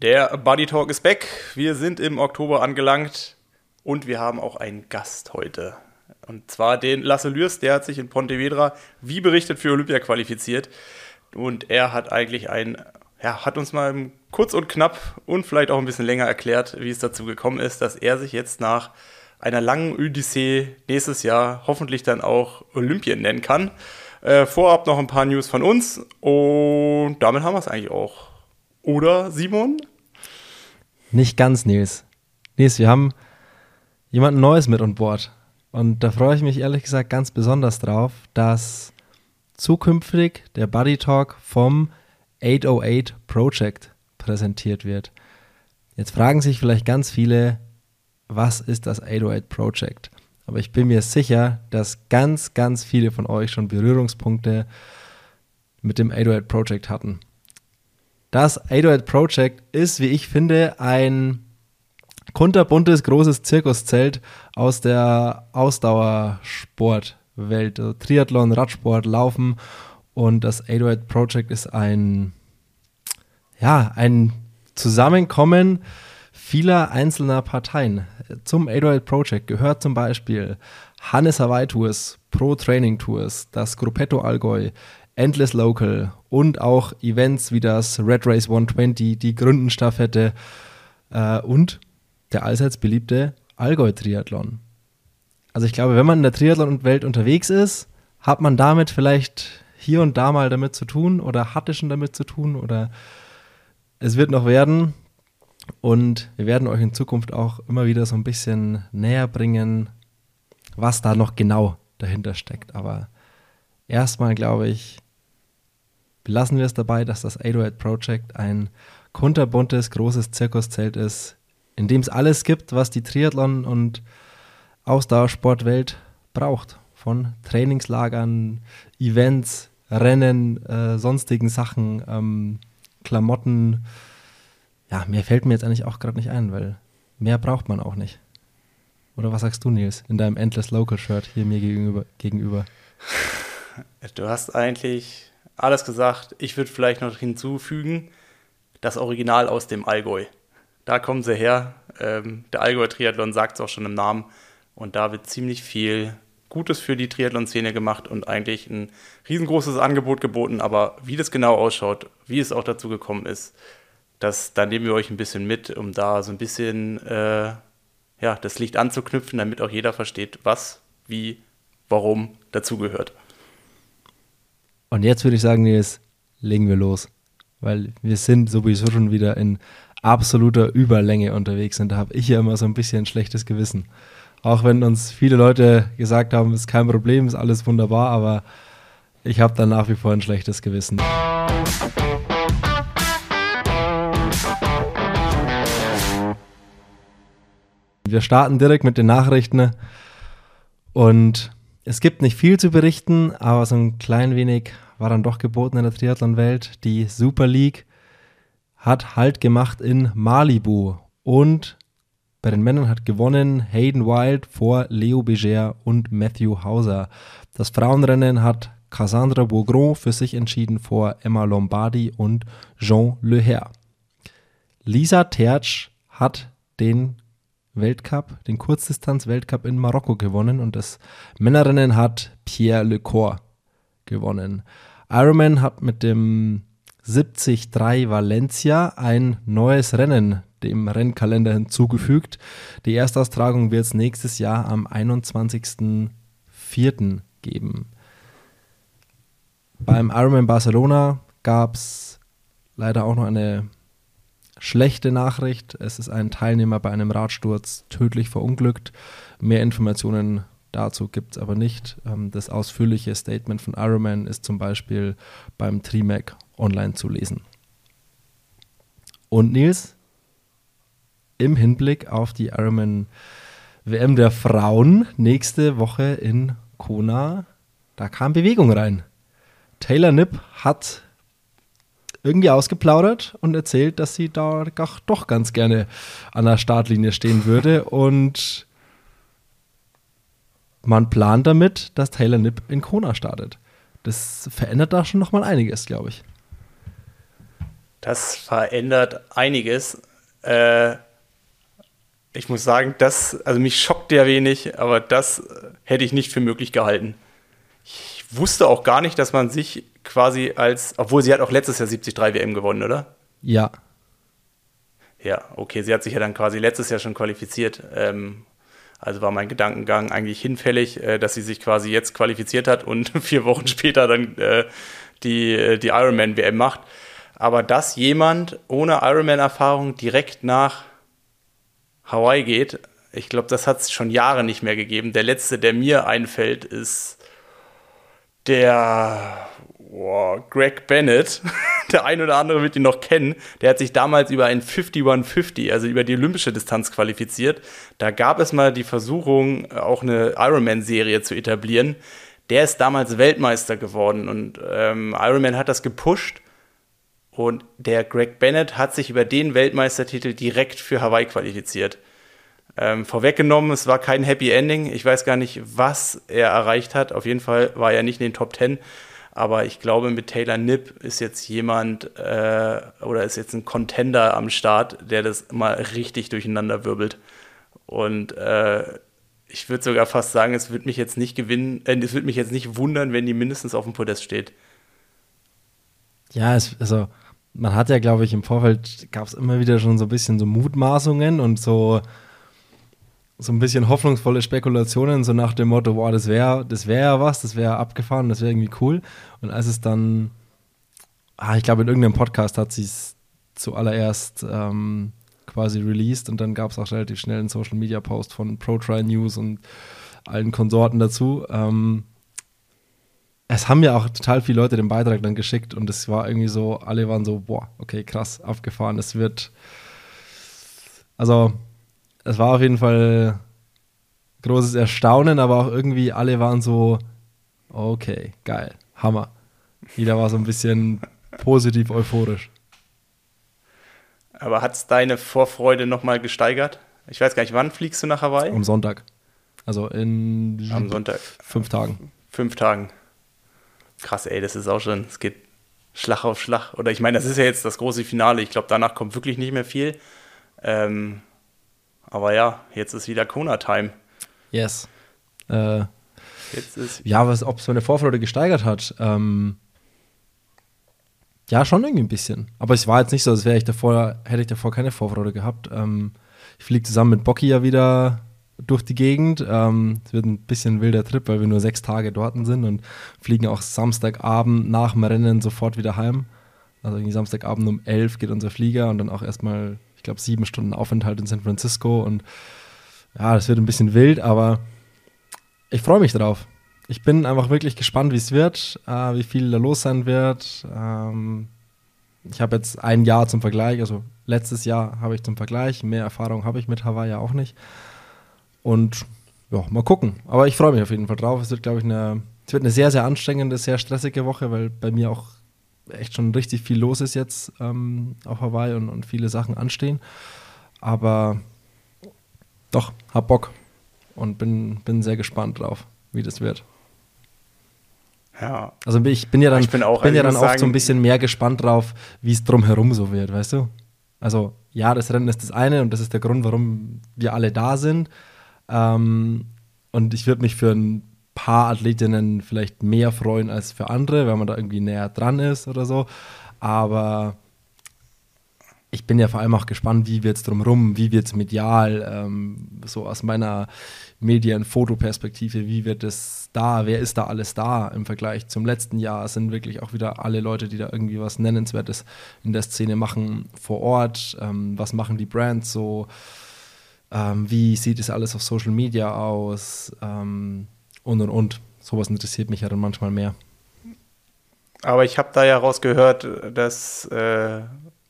Der Buddy Talk ist back. Wir sind im Oktober angelangt und wir haben auch einen Gast heute. Und zwar den Lasse Lürs, der hat sich in Pontevedra, wie berichtet, für Olympia qualifiziert. Und er hat eigentlich ein, ja, hat uns mal kurz und knapp und vielleicht auch ein bisschen länger erklärt, wie es dazu gekommen ist, dass er sich jetzt nach einer langen Odyssee nächstes Jahr hoffentlich dann auch Olympien nennen kann. Äh, vorab noch ein paar News von uns und damit haben wir es eigentlich auch. Oder, Simon? Nicht ganz, Nils. Nils, wir haben jemanden Neues mit an Bord. Und da freue ich mich ehrlich gesagt ganz besonders drauf, dass zukünftig der Buddy Talk vom 808 Project präsentiert wird. Jetzt fragen sich vielleicht ganz viele, was ist das 808 Project? Aber ich bin mir sicher, dass ganz, ganz viele von euch schon Berührungspunkte mit dem 808 Project hatten. Das 808 Project ist, wie ich finde, ein kunterbuntes, großes Zirkuszelt aus der Ausdauersportwelt. Also Triathlon, Radsport, Laufen. Und das 808 Project ist ein, ja, ein Zusammenkommen vieler einzelner Parteien. Zum 808 Project gehört zum Beispiel Hannes Hawaii Tours, Pro Training Tours, das Gruppetto Allgäu, Endless Local und auch Events wie das Red Race 120, die Gründenstaffette äh, und der allseits beliebte Allgäu-Triathlon. Also ich glaube, wenn man in der Triathlon-Welt unterwegs ist, hat man damit vielleicht hier und da mal damit zu tun oder hatte schon damit zu tun oder es wird noch werden. Und wir werden euch in Zukunft auch immer wieder so ein bisschen näher bringen, was da noch genau dahinter steckt. Aber erstmal glaube ich, belassen wir es dabei, dass das 808 Project ein kunterbuntes, großes Zirkuszelt ist, in dem es alles gibt, was die Triathlon- und Ausdauersportwelt braucht. Von Trainingslagern, Events, Rennen, äh, sonstigen Sachen, ähm, Klamotten, ja, mehr fällt mir jetzt eigentlich auch gerade nicht ein, weil mehr braucht man auch nicht. Oder was sagst du, Nils, in deinem Endless Local Shirt hier mir gegenüber? gegenüber? Du hast eigentlich alles gesagt. Ich würde vielleicht noch hinzufügen, das Original aus dem Allgäu. Da kommen sie her. Ähm, der Allgäu-Triathlon sagt es auch schon im Namen. Und da wird ziemlich viel Gutes für die Triathlon-Szene gemacht und eigentlich ein riesengroßes Angebot geboten. Aber wie das genau ausschaut, wie es auch dazu gekommen ist, das, da nehmen wir euch ein bisschen mit, um da so ein bisschen äh, ja, das Licht anzuknüpfen, damit auch jeder versteht, was, wie, warum dazugehört. Und jetzt würde ich sagen, Nils, legen wir los. Weil wir sind sowieso schon wieder in absoluter Überlänge unterwegs und da habe ich ja immer so ein bisschen ein schlechtes Gewissen. Auch wenn uns viele Leute gesagt haben, ist kein Problem, ist alles wunderbar, aber ich habe da nach wie vor ein schlechtes Gewissen. Wir starten direkt mit den Nachrichten und es gibt nicht viel zu berichten, aber so ein klein wenig war dann doch geboten in der Triathlon-Welt. Die Super League hat Halt gemacht in Malibu und bei den Männern hat gewonnen Hayden Wild vor Leo Beger und Matthew Hauser. Das Frauenrennen hat Cassandra Bourgron für sich entschieden vor Emma Lombardi und Jean Leher. Lisa Tertsch hat den Weltcup, den Kurzdistanz-Weltcup in Marokko gewonnen und das Männerrennen hat Pierre Lecor gewonnen. Ironman hat mit dem 73 Valencia ein neues Rennen dem Rennkalender hinzugefügt. Die Erstaustragung wird es nächstes Jahr am 21.04. geben. Beim Ironman Barcelona gab es leider auch noch eine Schlechte Nachricht, es ist ein Teilnehmer bei einem Radsturz tödlich verunglückt. Mehr Informationen dazu gibt es aber nicht. Ähm, das ausführliche Statement von Ironman ist zum Beispiel beim TriMac online zu lesen. Und Nils, im Hinblick auf die Ironman WM der Frauen nächste Woche in Kona, da kam Bewegung rein. Taylor Nipp hat irgendwie ausgeplaudert und erzählt, dass sie da doch ganz gerne an der Startlinie stehen würde. Und man plant damit, dass Taylor Nipp in Kona startet. Das verändert da schon nochmal einiges, glaube ich. Das verändert einiges. Äh, ich muss sagen, das, also mich schockt ja wenig, aber das hätte ich nicht für möglich gehalten. Ich wusste auch gar nicht, dass man sich quasi als, obwohl sie hat auch letztes Jahr 73 WM gewonnen, oder? Ja. Ja, okay, sie hat sich ja dann quasi letztes Jahr schon qualifiziert. Ähm, also war mein Gedankengang eigentlich hinfällig, äh, dass sie sich quasi jetzt qualifiziert hat und vier Wochen später dann äh, die, äh, die Ironman-WM macht. Aber dass jemand ohne Ironman-Erfahrung direkt nach Hawaii geht, ich glaube, das hat es schon Jahre nicht mehr gegeben. Der letzte, der mir einfällt, ist der oh, Greg Bennett. der ein oder andere wird ihn noch kennen. Der hat sich damals über ein 5150, also über die olympische Distanz qualifiziert. Da gab es mal die Versuchung, auch eine Ironman-Serie zu etablieren. Der ist damals Weltmeister geworden und ähm, Ironman hat das gepusht. Und der Greg Bennett hat sich über den Weltmeistertitel direkt für Hawaii qualifiziert. Ähm, vorweggenommen, es war kein Happy Ending. Ich weiß gar nicht, was er erreicht hat. Auf jeden Fall war er nicht in den Top 10. Aber ich glaube, mit Taylor Nipp ist jetzt jemand äh, oder ist jetzt ein Contender am Start, der das mal richtig durcheinander wirbelt. Und äh, ich würde sogar fast sagen, es wird mich jetzt nicht gewinnen, äh, es wird mich jetzt nicht wundern, wenn die mindestens auf dem Podest steht. Ja, es, also man hat ja, glaube ich, im Vorfeld gab es immer wieder schon so ein bisschen so Mutmaßungen und so so ein bisschen hoffnungsvolle Spekulationen, so nach dem Motto, boah, das wäre das wär ja was, das wäre abgefahren, das wäre irgendwie cool. Und als es dann, ah, ich glaube, in irgendeinem Podcast hat sie es zuallererst ähm, quasi released und dann gab es auch relativ schnell einen Social Media Post von ProTry News und allen Konsorten dazu. Ähm, es haben ja auch total viele Leute den Beitrag dann geschickt und es war irgendwie so, alle waren so, boah, okay, krass, abgefahren. Es wird, also es war auf jeden Fall großes Erstaunen, aber auch irgendwie alle waren so, okay, geil, Hammer. Jeder war so ein bisschen positiv euphorisch. Aber hat es deine Vorfreude nochmal gesteigert? Ich weiß gar nicht, wann fliegst du nach Hawaii? Am Sonntag. Also in Am Sonntag. fünf Tagen. Fünf Tagen. Krass, ey, das ist auch schon, es geht Schlag auf Schlag. Oder ich meine, das ist ja jetzt das große Finale. Ich glaube, danach kommt wirklich nicht mehr viel. Ähm, aber ja, jetzt ist wieder Kona-Time. Yes. Äh, jetzt ist ja, ob es meine Vorfreude gesteigert hat. Ähm, ja, schon irgendwie ein bisschen. Aber es war jetzt nicht so, als wäre ich davor, hätte ich davor keine Vorfreude gehabt. Ähm, ich fliege zusammen mit Bocky ja wieder durch die Gegend. Ähm, es wird ein bisschen wilder Trip, weil wir nur sechs Tage dort sind und fliegen auch Samstagabend nach dem Rennen sofort wieder heim. Also irgendwie Samstagabend um elf geht unser Flieger und dann auch erstmal ich glaube, sieben Stunden Aufenthalt in San Francisco und ja, das wird ein bisschen wild, aber ich freue mich drauf. Ich bin einfach wirklich gespannt, wie es wird, äh, wie viel da los sein wird. Ähm, ich habe jetzt ein Jahr zum Vergleich, also letztes Jahr habe ich zum Vergleich, mehr Erfahrung habe ich mit Hawaii ja auch nicht. Und ja, mal gucken. Aber ich freue mich auf jeden Fall drauf. Es wird, glaube ich, eine, es wird eine sehr, sehr anstrengende, sehr stressige Woche, weil bei mir auch echt schon richtig viel los ist jetzt ähm, auf Hawaii und, und viele Sachen anstehen. Aber doch, hab Bock und bin, bin sehr gespannt drauf, wie das wird. Ja. Also ich bin ja dann, ich bin auch, bin ja dann oft so ein bisschen mehr gespannt drauf, wie es drumherum so wird, weißt du? Also ja, das Rennen ist das eine und das ist der Grund, warum wir alle da sind. Ähm, und ich würde mich für ein paar Athletinnen vielleicht mehr freuen als für andere, weil man da irgendwie näher dran ist oder so. Aber ich bin ja vor allem auch gespannt, wie wird es drumherum, wie wird es medial, ähm, so aus meiner Medien-Fotoperspektive, wie wird es da, wer ist da alles da im Vergleich zum letzten Jahr, sind wirklich auch wieder alle Leute, die da irgendwie was Nennenswertes in der Szene machen vor Ort, ähm, was machen die Brands so, ähm, wie sieht es alles auf Social Media aus, ähm, und und und. Sowas interessiert mich ja dann manchmal mehr. Aber ich habe da ja rausgehört, dass äh,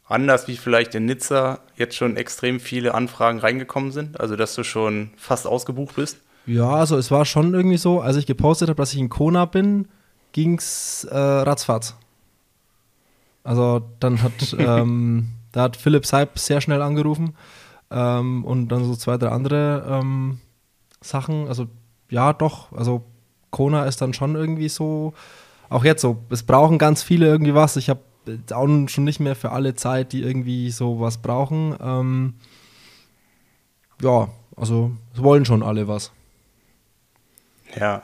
anders wie vielleicht in Nizza jetzt schon extrem viele Anfragen reingekommen sind. Also dass du schon fast ausgebucht bist. Ja, also es war schon irgendwie so, als ich gepostet habe, dass ich in Kona bin, ging es äh, ratzfatz. Also dann hat, ähm, da hat Philipp Seib sehr schnell angerufen ähm, und dann so zwei, drei andere ähm, Sachen. Also ja, doch. Also Kona ist dann schon irgendwie so, auch jetzt so, es brauchen ganz viele irgendwie was. Ich habe auch schon nicht mehr für alle Zeit, die irgendwie sowas brauchen. Ähm, ja, also es wollen schon alle was. Ja,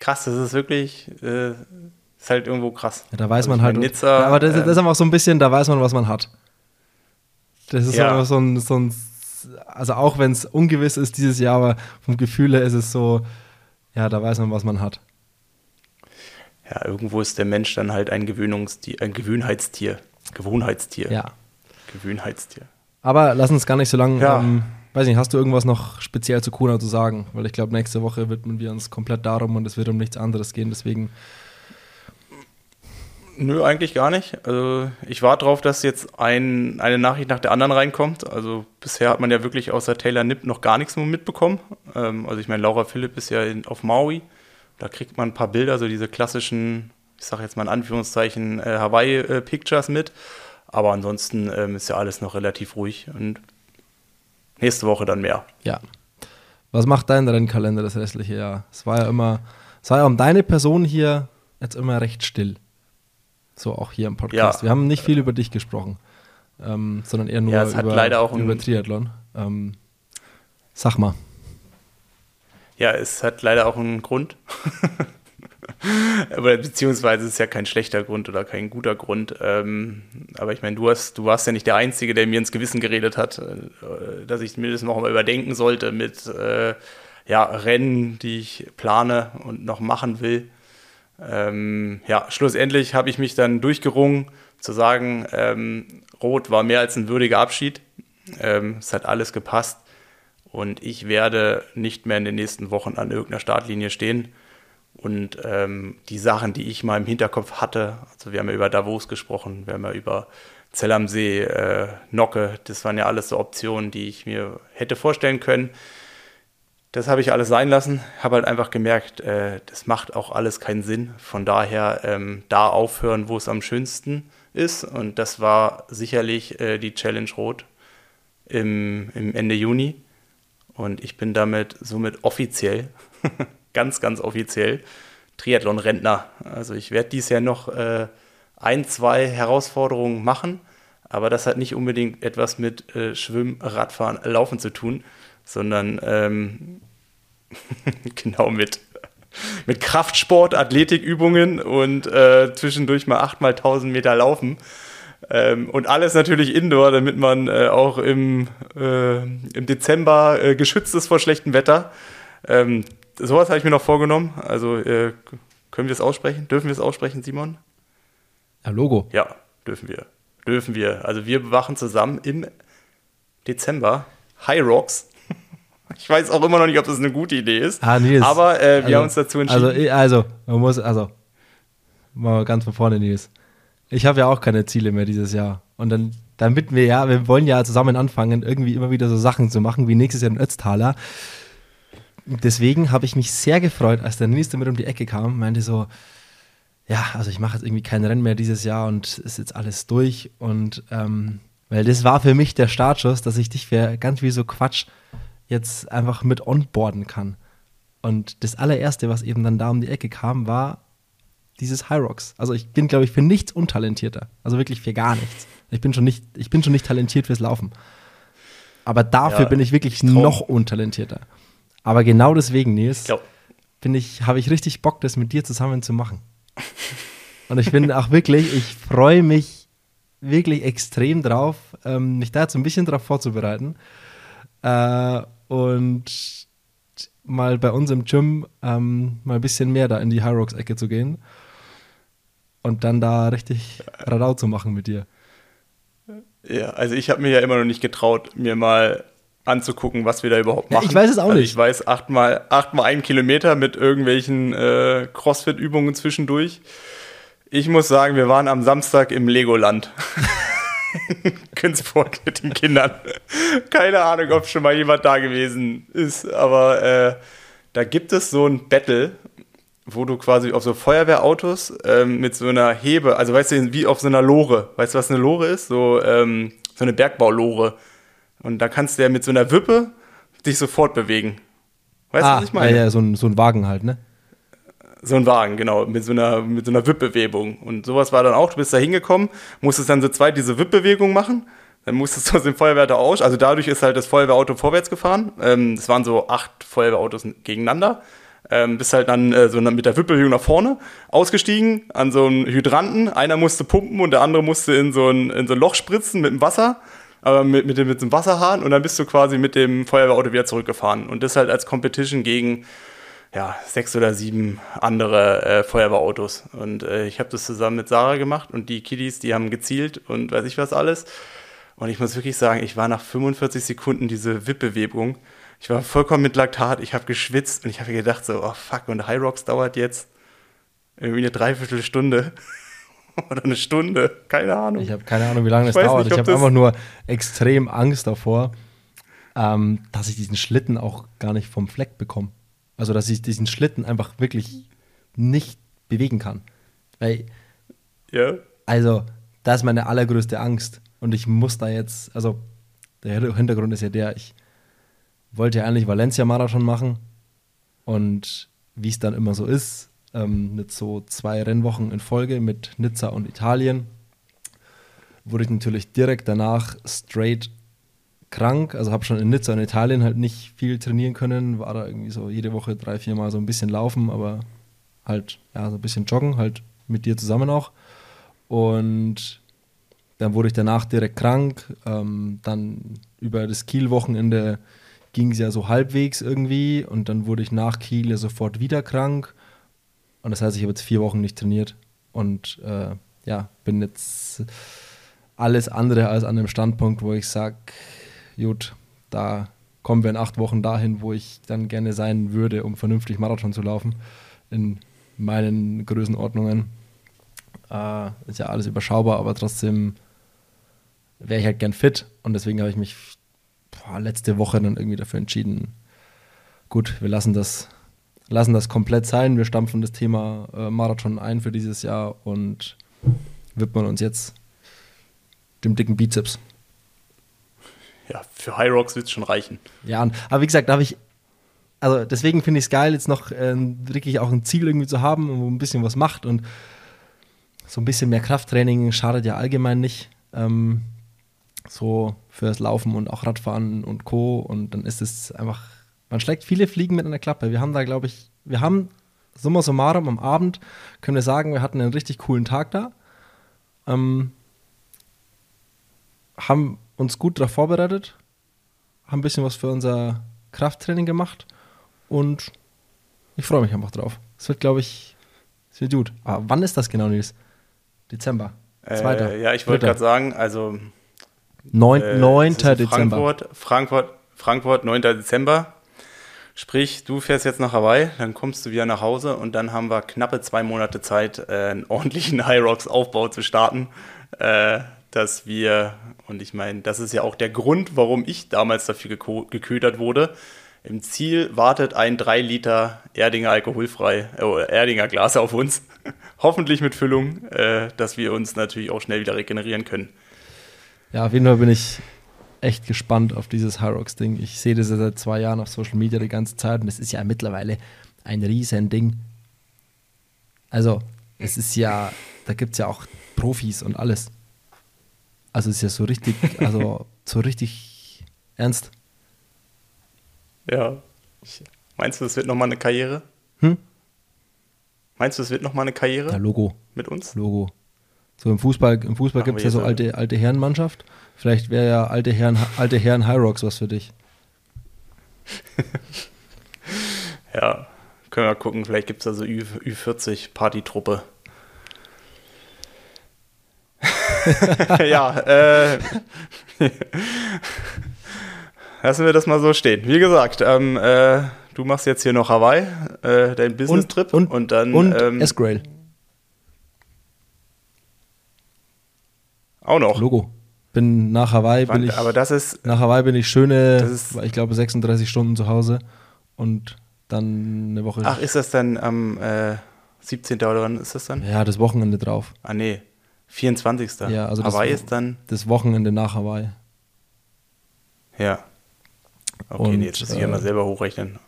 krass, das ist wirklich, äh, ist halt irgendwo krass. Ja, da weiß also man halt. Nizza, ja, aber das, ähm, das, ist einfach so ein bisschen, da weiß man, was man hat. Das ist Ja. einfach so ein, so ein also auch wenn es ungewiss ist dieses Jahr, aber vom Gefühl her ist es so, ja, da weiß man, was man hat. Ja, irgendwo ist der Mensch dann halt ein Gewöhnungstier, ein Gewöhnheitstier. Gewohnheitstier. Ja. Gewöhnheitstier. Aber lass uns gar nicht so lange, Ja. ähm, weiß nicht, hast du irgendwas noch speziell zu Kuna zu sagen? Weil ich glaube, nächste Woche widmen wir uns komplett darum und es wird um nichts anderes gehen. Deswegen, Nö, eigentlich gar nicht. Also ich warte darauf, dass jetzt ein, eine Nachricht nach der anderen reinkommt. Also bisher hat man ja wirklich außer Taylor Nipp noch gar nichts mitbekommen. Ähm, also ich meine, Laura Philipp ist ja in, auf Maui. Da kriegt man ein paar Bilder, so diese klassischen, ich sage jetzt mal in Anführungszeichen, äh, Hawaii-Pictures mit. Aber ansonsten ähm, ist ja alles noch relativ ruhig und nächste Woche dann mehr. ja. Was macht dein Rennkalender das restliche Jahr? Es war ja immer, es war ja um deine Person hier jetzt immer recht still. So auch hier im Podcast. Ja. Wir haben nicht viel über dich gesprochen, ähm, sondern eher nur Ja, es hat über, leider auch ein- über Triathlon. Ähm, sag mal. Ja, es hat leider auch einen Grund. aber beziehungsweise es ist ja kein schlechter Grund oder kein guter Grund. Ähm, aber ich meine, du hast, du warst ja nicht der Einzige, der mir ins Gewissen geredet hat, äh, dass ich mir das noch mal überdenken sollte mit äh, ja, Rennen, die ich plane und noch machen will. Ähm, ja, schlussendlich habe ich mich dann durchgerungen, zu sagen, ähm, Rot war mehr als ein würdiger Abschied. Ähm, es hat alles gepasst. Und ich werde nicht mehr in den nächsten Wochen an irgendeiner Startlinie stehen. Und ähm, die Sachen, die ich mal im Hinterkopf hatte, also wir haben ja über Davos gesprochen, wir haben ja über Zell am See, äh, Nocke, das waren ja alles so Optionen, die ich mir hätte vorstellen können. Das habe ich alles sein lassen, habe halt einfach gemerkt, äh, das macht auch alles keinen Sinn. Von daher ähm, da aufhören, wo es am schönsten ist. Und das war sicherlich äh, die Challenge Rot im, im Ende Juni. Und ich bin damit somit offiziell, ganz, ganz offiziell, Triathlon-Rentner. Also ich werde dies Jahr noch äh, ein, zwei Herausforderungen machen, aber das hat nicht unbedingt etwas mit äh, Schwimmen, Radfahren, Laufen zu tun, sondern ähm, genau mit, mit Kraftsport, Athletikübungen und äh, zwischendurch mal 8 mal 1000 Meter Laufen. Ähm, und alles natürlich indoor, damit man äh, auch im, äh, im Dezember äh, geschützt ist vor schlechtem Wetter. Ähm, sowas habe ich mir noch vorgenommen. Also äh, können wir es aussprechen? Dürfen wir es aussprechen, Simon? Ja, Logo. Ja, dürfen wir. Dürfen wir. Also wir bewachen zusammen im Dezember High Rocks. Ich weiß auch immer noch nicht, ob das eine gute Idee ist. Ah, Nils. Aber äh, wir Also- haben uns dazu entschieden. Also, eh, also, man muss, also, mal ganz von vorne, Nils. Ich habe ja auch keine Ziele mehr dieses Jahr. Und dann, damit wir ja, wir wollen ja zusammen anfangen, irgendwie immer wieder so Sachen zu machen, wie nächstes Jahr in Ötztaler. Deswegen habe ich mich sehr gefreut, als der Nils damit um die Ecke kam, meinte so, ja, also ich mache jetzt irgendwie kein Rennen mehr dieses Jahr und ist jetzt alles durch. Und ähm, weil das war für mich der Startschuss, dass ich dich für ganz viel so Quatsch jetzt einfach mit onboarden kann. Und das allererste, was eben dann da um die Ecke kam, war dieses High Rocks. Also ich bin, glaube ich, für nichts untalentierter. Also wirklich für gar nichts. Ich bin schon nicht, ich bin schon nicht talentiert fürs Laufen. Aber dafür Ja, bin ich wirklich Traum. noch untalentierter. Aber genau deswegen, Nils, bin ich, habe ich richtig Bock, das mit dir zusammen zu machen. Und ich bin auch wirklich, ich freue mich wirklich extrem drauf, ähm, mich da jetzt ein bisschen drauf vorzubereiten. Äh, und mal bei uns im Gym ähm, mal ein bisschen mehr da in die High Rocks-Ecke zu gehen. Und dann da richtig Radau zu machen mit dir. Ja, also ich habe mir ja immer noch nicht getraut, mir mal anzugucken, was wir da überhaupt Ja, machen. ich weiß es auch also nicht. Ich weiß achtmal, achtmal ein Kilometer mit irgendwelchen äh, Crossfit-Übungen zwischendurch. Ich muss sagen, wir waren am Samstag im Legoland. Günzburg mit den Kindern. Keine Ahnung, ob schon mal jemand da gewesen ist, aber äh, da gibt es so ein Battle, wo du quasi auf so Feuerwehrautos ähm, mit so einer Hebe, also weißt du, wie auf so einer Lore. Weißt du, was eine Lore ist? So, ähm, so eine Bergbaulore. Und da kannst du ja mit so einer Wippe dich sofort bewegen. Weißt du, was ich meine? Ah, Ja, ja, so ein, so ein Wagen halt, ne? So ein Wagen, genau, mit so einer, mit so einer Wippbewegung. Und sowas war dann auch, du bist da hingekommen, musstest dann so zweit diese Wippbewegung machen, dann musstest du aus dem Feuerwehr aus. Also dadurch ist halt das Feuerwehrauto vorwärts gefahren. Ähm, es waren so acht Feuerwehrautos gegeneinander. Ähm, bist halt dann äh, so mit der Wippbewegung nach vorne ausgestiegen an so einen Hydranten. Einer musste pumpen und der andere musste in so ein, in so ein Loch spritzen mit dem Wasser, aber mit, mit, dem, mit dem Wasserhahn und dann bist du quasi mit dem Feuerwehrauto wieder zurückgefahren. Und das halt als Competition gegen ja, sechs oder sieben andere äh, Feuerwehrautos. Und äh, ich habe das zusammen mit Sarah gemacht und die Kiddies, die haben gezielt und weiß ich was alles. Und ich muss wirklich sagen, ich war nach 45 Sekunden diese Wippbewegung. Ich war vollkommen mit Laktat, ich habe geschwitzt und ich habe gedacht so, oh fuck, und High Rocks dauert jetzt irgendwie eine Dreiviertelstunde oder eine Stunde, keine Ahnung. Ich habe keine Ahnung, wie lange das dauert. Nicht, ich habe einfach nur extrem Angst davor, ähm, dass ich diesen Schlitten auch gar nicht vom Fleck bekomme. Also, dass ich diesen Schlitten einfach wirklich nicht bewegen kann. Weil, ja. also, das ist meine allergrößte Angst. Und ich muss da jetzt, also, der Hintergrund ist ja der, ich wollte ja eigentlich Valencia-Marathon machen. Und wie es dann immer so ist, ähm, mit so zwei Rennwochen in Folge mit Nizza und Italien, wurde ich natürlich direkt danach straight krank, also habe schon in Nizza in Italien halt nicht viel trainieren können, war da irgendwie so jede Woche drei, vier Mal so ein bisschen laufen, aber halt, ja, so ein bisschen joggen, halt mit dir zusammen auch. Und dann wurde ich danach direkt krank. Ähm, dann über das Kiel-Wochenende ging es ja so halbwegs irgendwie und dann wurde ich nach Kiel ja sofort wieder krank. Und das heißt, ich habe jetzt vier Wochen nicht trainiert und äh, ja, bin jetzt alles andere als an dem Standpunkt, wo ich sage, gut, da kommen wir in acht Wochen dahin, wo ich dann gerne sein würde, um vernünftig Marathon zu laufen. In meinen Größenordnungen. Äh, ist ja alles überschaubar, aber trotzdem wäre ich halt gern fit und deswegen habe ich mich boah, letzte Woche dann irgendwie dafür entschieden, gut, wir lassen das, lassen das komplett sein, wir stampfen das Thema äh, Marathon ein für dieses Jahr und widmen uns jetzt dem dicken Bizeps ja, für High Rocks wird es schon reichen. Ja, aber wie gesagt, da habe ich, also deswegen finde ich es geil, jetzt noch äh, wirklich auch ein Ziel irgendwie zu haben, wo ein bisschen was macht und so ein bisschen mehr Krafttraining schadet ja allgemein nicht. Ähm, so fürs Laufen und auch Radfahren und Co. Und dann ist es einfach, man schlägt viele Fliegen mit einer Klappe. Wir haben da, glaube ich, wir haben summa summarum am Abend, können wir sagen, wir hatten einen richtig coolen Tag da. Ähm, haben uns gut darauf vorbereitet, haben ein bisschen was für unser Krafttraining gemacht und ich freue mich einfach drauf. Es wird, glaube ich, es wird gut. Aber wann ist das genau, Nils? Dezember. Zweiter. Äh, ja, ich wollte gerade sagen, also 9. Äh, 9. Dezember. Frankfurt, Frankfurt, Frankfurt, 9. Dezember. Sprich, du fährst jetzt nach Hawaii, dann kommst du wieder nach Hause und dann haben wir knappe zwei Monate Zeit, äh, einen ordentlichen High Rocks Aufbau zu starten. Äh, dass wir, und ich meine, das ist ja auch der Grund, warum ich damals dafür geködert wurde. Im Ziel wartet ein 3 Liter Erdinger alkoholfrei, äh, Erdinger Glas auf uns. Hoffentlich mit Füllung, äh, dass wir uns natürlich auch schnell wieder regenerieren können. Ja, auf jeden Fall bin ich echt gespannt auf dieses Hyrox-Ding. Ich sehe das ja seit zwei Jahren auf Social Media die ganze Zeit und es ist ja mittlerweile ein riesen Ding. Also, es ist ja, da gibt es ja auch Profis und alles. Also ist ja so richtig, also so richtig ernst. Ja. Meinst du, es wird nochmal eine Karriere? Hm? Meinst du, es wird nochmal eine Karriere? Ja, Logo. Mit uns? Logo. So im Fußball, im Fußball gibt es ja so alte, alte Herrenmannschaft. Vielleicht wäre ja alte Herren, alte Herren High Rocks was für dich. ja, können wir gucken, vielleicht gibt es da so Ü, Ü40 Partytruppe. ja, äh, lassen wir das mal so stehen. Wie gesagt, ähm, äh, du machst jetzt hier noch Hawaii, äh, dein Business-Trip und, und, und, dann. Und ähm, S-Grail. Auch noch. Logo. Bin nach Hawaii Wann, bin ich. Aber das ist. Nach Hawaii bin ich schöne, ist, ich glaube, 36 Stunden zu Hause und dann eine Woche. Ach, ist das dann am äh, 17. oder wann ist das dann? Ja, das Wochenende drauf. Ah, nee. 24. Ja, also Hawaii das, ist dann. Das Wochenende nach Hawaii. Ja. Okay, Und, nee, jetzt muss ich ja äh, mal selber hochrechnen.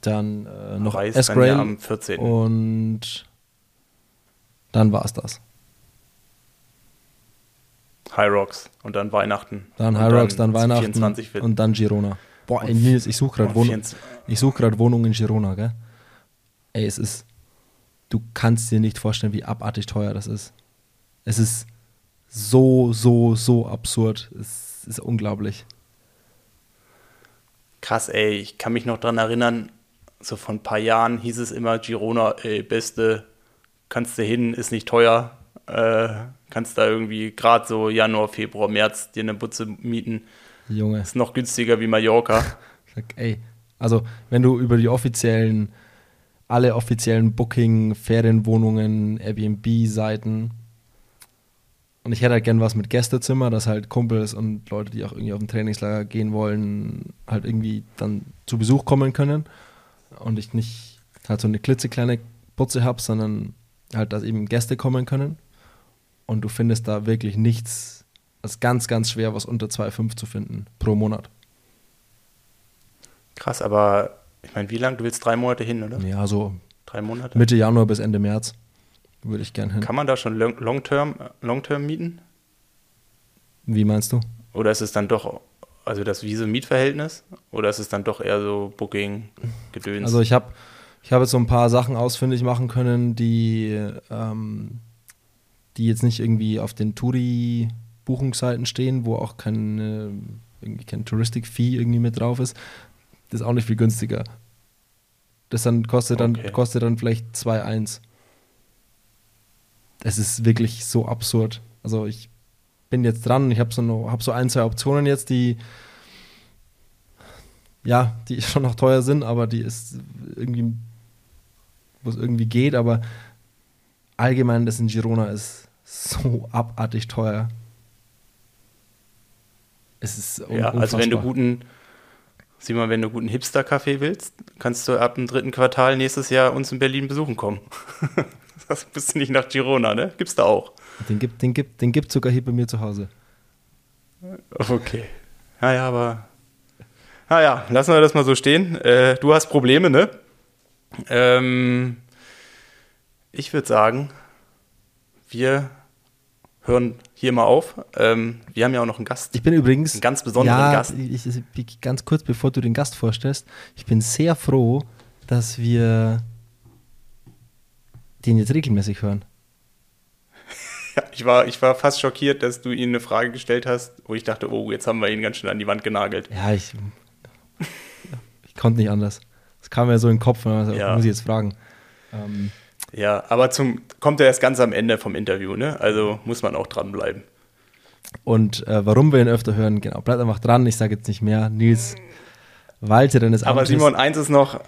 Dann äh, noch dann ja am 14. und dann war es das. High Rocks und dann Weihnachten. Dann High Rocks, dann, Weihnachten 24 wird und dann Girona. Boah, ey, Nils, ich suche gerade Wohnung. 24 Ich suche gerade Wohnung in Girona, gell? Ey, es ist. Du kannst dir nicht vorstellen, wie abartig teuer das ist. Es ist so, so, so absurd. Es ist unglaublich. Krass, ey, ich kann mich noch dran erinnern, so vor ein paar Jahren hieß es immer, Girona, ey, beste, kannst du hin, ist nicht teuer, äh, kannst da irgendwie gerade so Januar, Februar, März dir eine Butze mieten, Junge. ist noch günstiger wie Mallorca. Sag, ey, also wenn du über die offiziellen, alle offiziellen Booking, Ferienwohnungen, Airbnb-Seiten und ich hätte halt gern was mit Gästezimmer, dass halt Kumpels und Leute, die auch irgendwie auf ein Trainingslager gehen wollen, halt irgendwie dann zu Besuch kommen können und ich nicht halt so eine klitzekleine Putze habe, sondern halt, dass eben Gäste kommen können und du findest da wirklich nichts, es ist ganz, ganz schwer, was unter 2,5 zu finden pro Monat. Krass, aber ich meine, wie lange? Du willst drei Monate hin, oder? Ja, so Drei Monate? Mitte Januar bis Ende März würde ich gern hin. Kann man da schon long- Long-Term Long -term mieten? Wie meinst du? Oder ist es dann doch, also das Wiese-Mietverhältnis? Oder ist es dann doch eher so Booking-Gedöns? Also ich habe ich hab jetzt so ein paar Sachen ausfindig machen können, die, ähm, die jetzt nicht irgendwie auf den Touri-Buchungsseiten stehen, wo auch kein, äh, irgendwie kein Touristic-Fee irgendwie mit drauf ist. Das ist auch nicht viel günstiger. Das dann kostet dann, Okay. kostet dann vielleicht 2,1. Es ist wirklich so absurd. Also ich bin jetzt dran, ich habe so, hab so ein, zwei Optionen jetzt, die ja, die schon noch teuer sind, aber die ist irgendwie, wo es irgendwie geht, aber allgemein das in Girona ist so abartig teuer. Es ist un- ja, also wenn du unfassbar. guten, sieh mal, wenn du guten Hipster-Kaffee willst, kannst du ab dem dritten Quartal nächstes Jahr uns in Berlin besuchen kommen. das bist du nicht nach Girona, ne? Gibt's da auch. Den gibt, den gibt, den gibt sogar hier bei mir zu Hause. Okay. Naja, aber. Naja, lassen wir das mal so stehen. Äh, du hast Probleme, ne? Ähm, ich würde sagen, wir hören hier mal auf. Ähm, wir haben ja auch noch einen Gast. Ich bin übrigens. Einen ganz besonderen ja, Gast. Ich, ich, ganz kurz, bevor du den Gast vorstellst, ich bin sehr froh, dass wir den jetzt regelmäßig hören. Ja, ich, war, ich war fast schockiert, dass du ihm eine Frage gestellt hast, wo ich dachte, oh, jetzt haben wir ihn ganz schön an die Wand genagelt. Ja, ich. ich konnte nicht anders. Es kam mir so in den Kopf, dann Ja. muss ich jetzt fragen. Ähm, Ja, aber zum, kommt er erst ganz am Ende vom Interview, ne? Also muss man auch dranbleiben. und äh, warum wir ihn öfter hören, genau, bleibt einfach dran. Ich sage jetzt nicht mehr. Nils walte deines Aber Amtes. Simon, eins ist noch,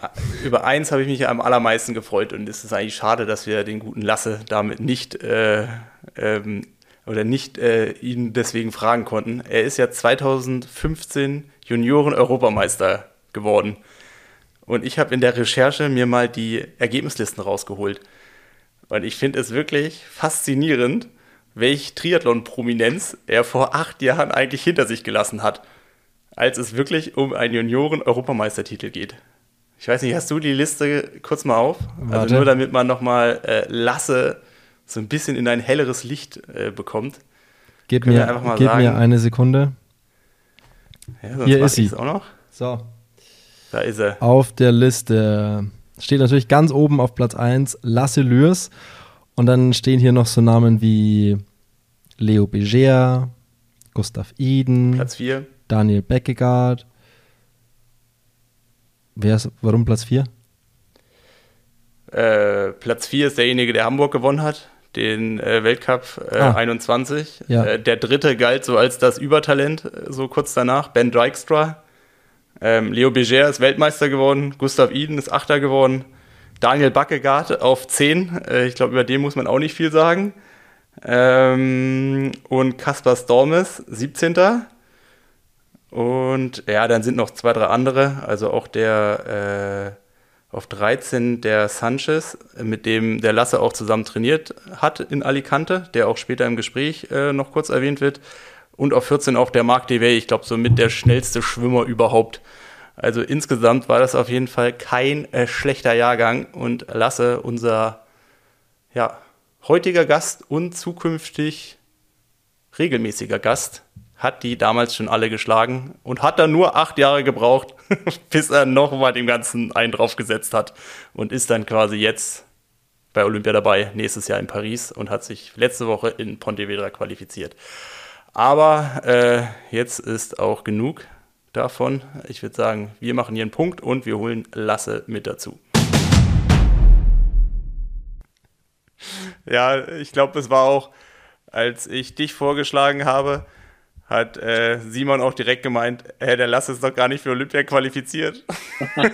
über eins habe ich mich am allermeisten gefreut und es ist eigentlich schade, dass wir den guten Lasse damit nicht äh, ähm, oder nicht äh, ihn deswegen fragen konnten. Er ist ja 2015 Junioren-Europameister geworden. Und ich habe in der Recherche mir mal die Ergebnislisten rausgeholt. Und ich finde es wirklich faszinierend, welch Triathlon-Prominenz er vor acht Jahren eigentlich hinter sich gelassen hat als es wirklich um einen Junioren-Europameistertitel geht. Ich weiß nicht, hast du die Liste kurz mal auf? Warte. Also nur damit man nochmal äh, Lasse so ein bisschen in ein helleres Licht äh, bekommt. Gib, Können mir, einfach mal gib mir sagen- eine Sekunde. Ja, sonst Hier ist sie. auch noch. So. Da ist er. Auf der Liste steht natürlich ganz oben auf Platz 1 Lasse Lürs. Und dann stehen hier noch so Namen wie Leo Beger, Gustav Iden, Platz 4. Daniel Beckegaard. Wer ist, warum Platz 4? Äh, Platz 4 ist derjenige, der Hamburg gewonnen hat, den äh, Weltcup äh, Ah. 21. Ja. Äh, der dritte galt so als das Übertalent, äh, so kurz danach, Ben Dykstra. Ähm, Leo Beger ist Weltmeister geworden, Gustav Iden ist Achter geworden, Daniel Backegaard auf 10, äh, ich glaube, über den muss man auch nicht viel sagen. Ähm, und Kaspar Stormes, 17. Und ja, dann sind noch zwei, drei andere, also auch der äh, auf 13 der Sanchez, mit dem der Lasse auch zusammen trainiert hat in Alicante, der auch später im Gespräch äh, noch kurz erwähnt wird. Und auf 14 auch der Marc Devey, ich glaube, somit der schnellste Schwimmer überhaupt. Also insgesamt war das auf jeden Fall kein äh, schlechter Jahrgang und Lasse, unser ja, heutiger Gast und zukünftig regelmäßiger Gast, hat die damals schon alle geschlagen und hat dann nur acht Jahre gebraucht, bis er nochmal dem Ganzen einen draufgesetzt hat und ist dann quasi jetzt bei Olympia dabei, nächstes Jahr in Paris und hat sich letzte Woche in Pontevedra qualifiziert. Aber äh, jetzt ist auch genug davon. Ich würde sagen, wir machen hier einen Punkt und wir holen Lasse mit dazu. Ja, ich glaube, es war auch, als ich dich vorgeschlagen habe, hat äh, Simon auch direkt gemeint, hey, der Lasse ist doch gar nicht für Olympia qualifiziert.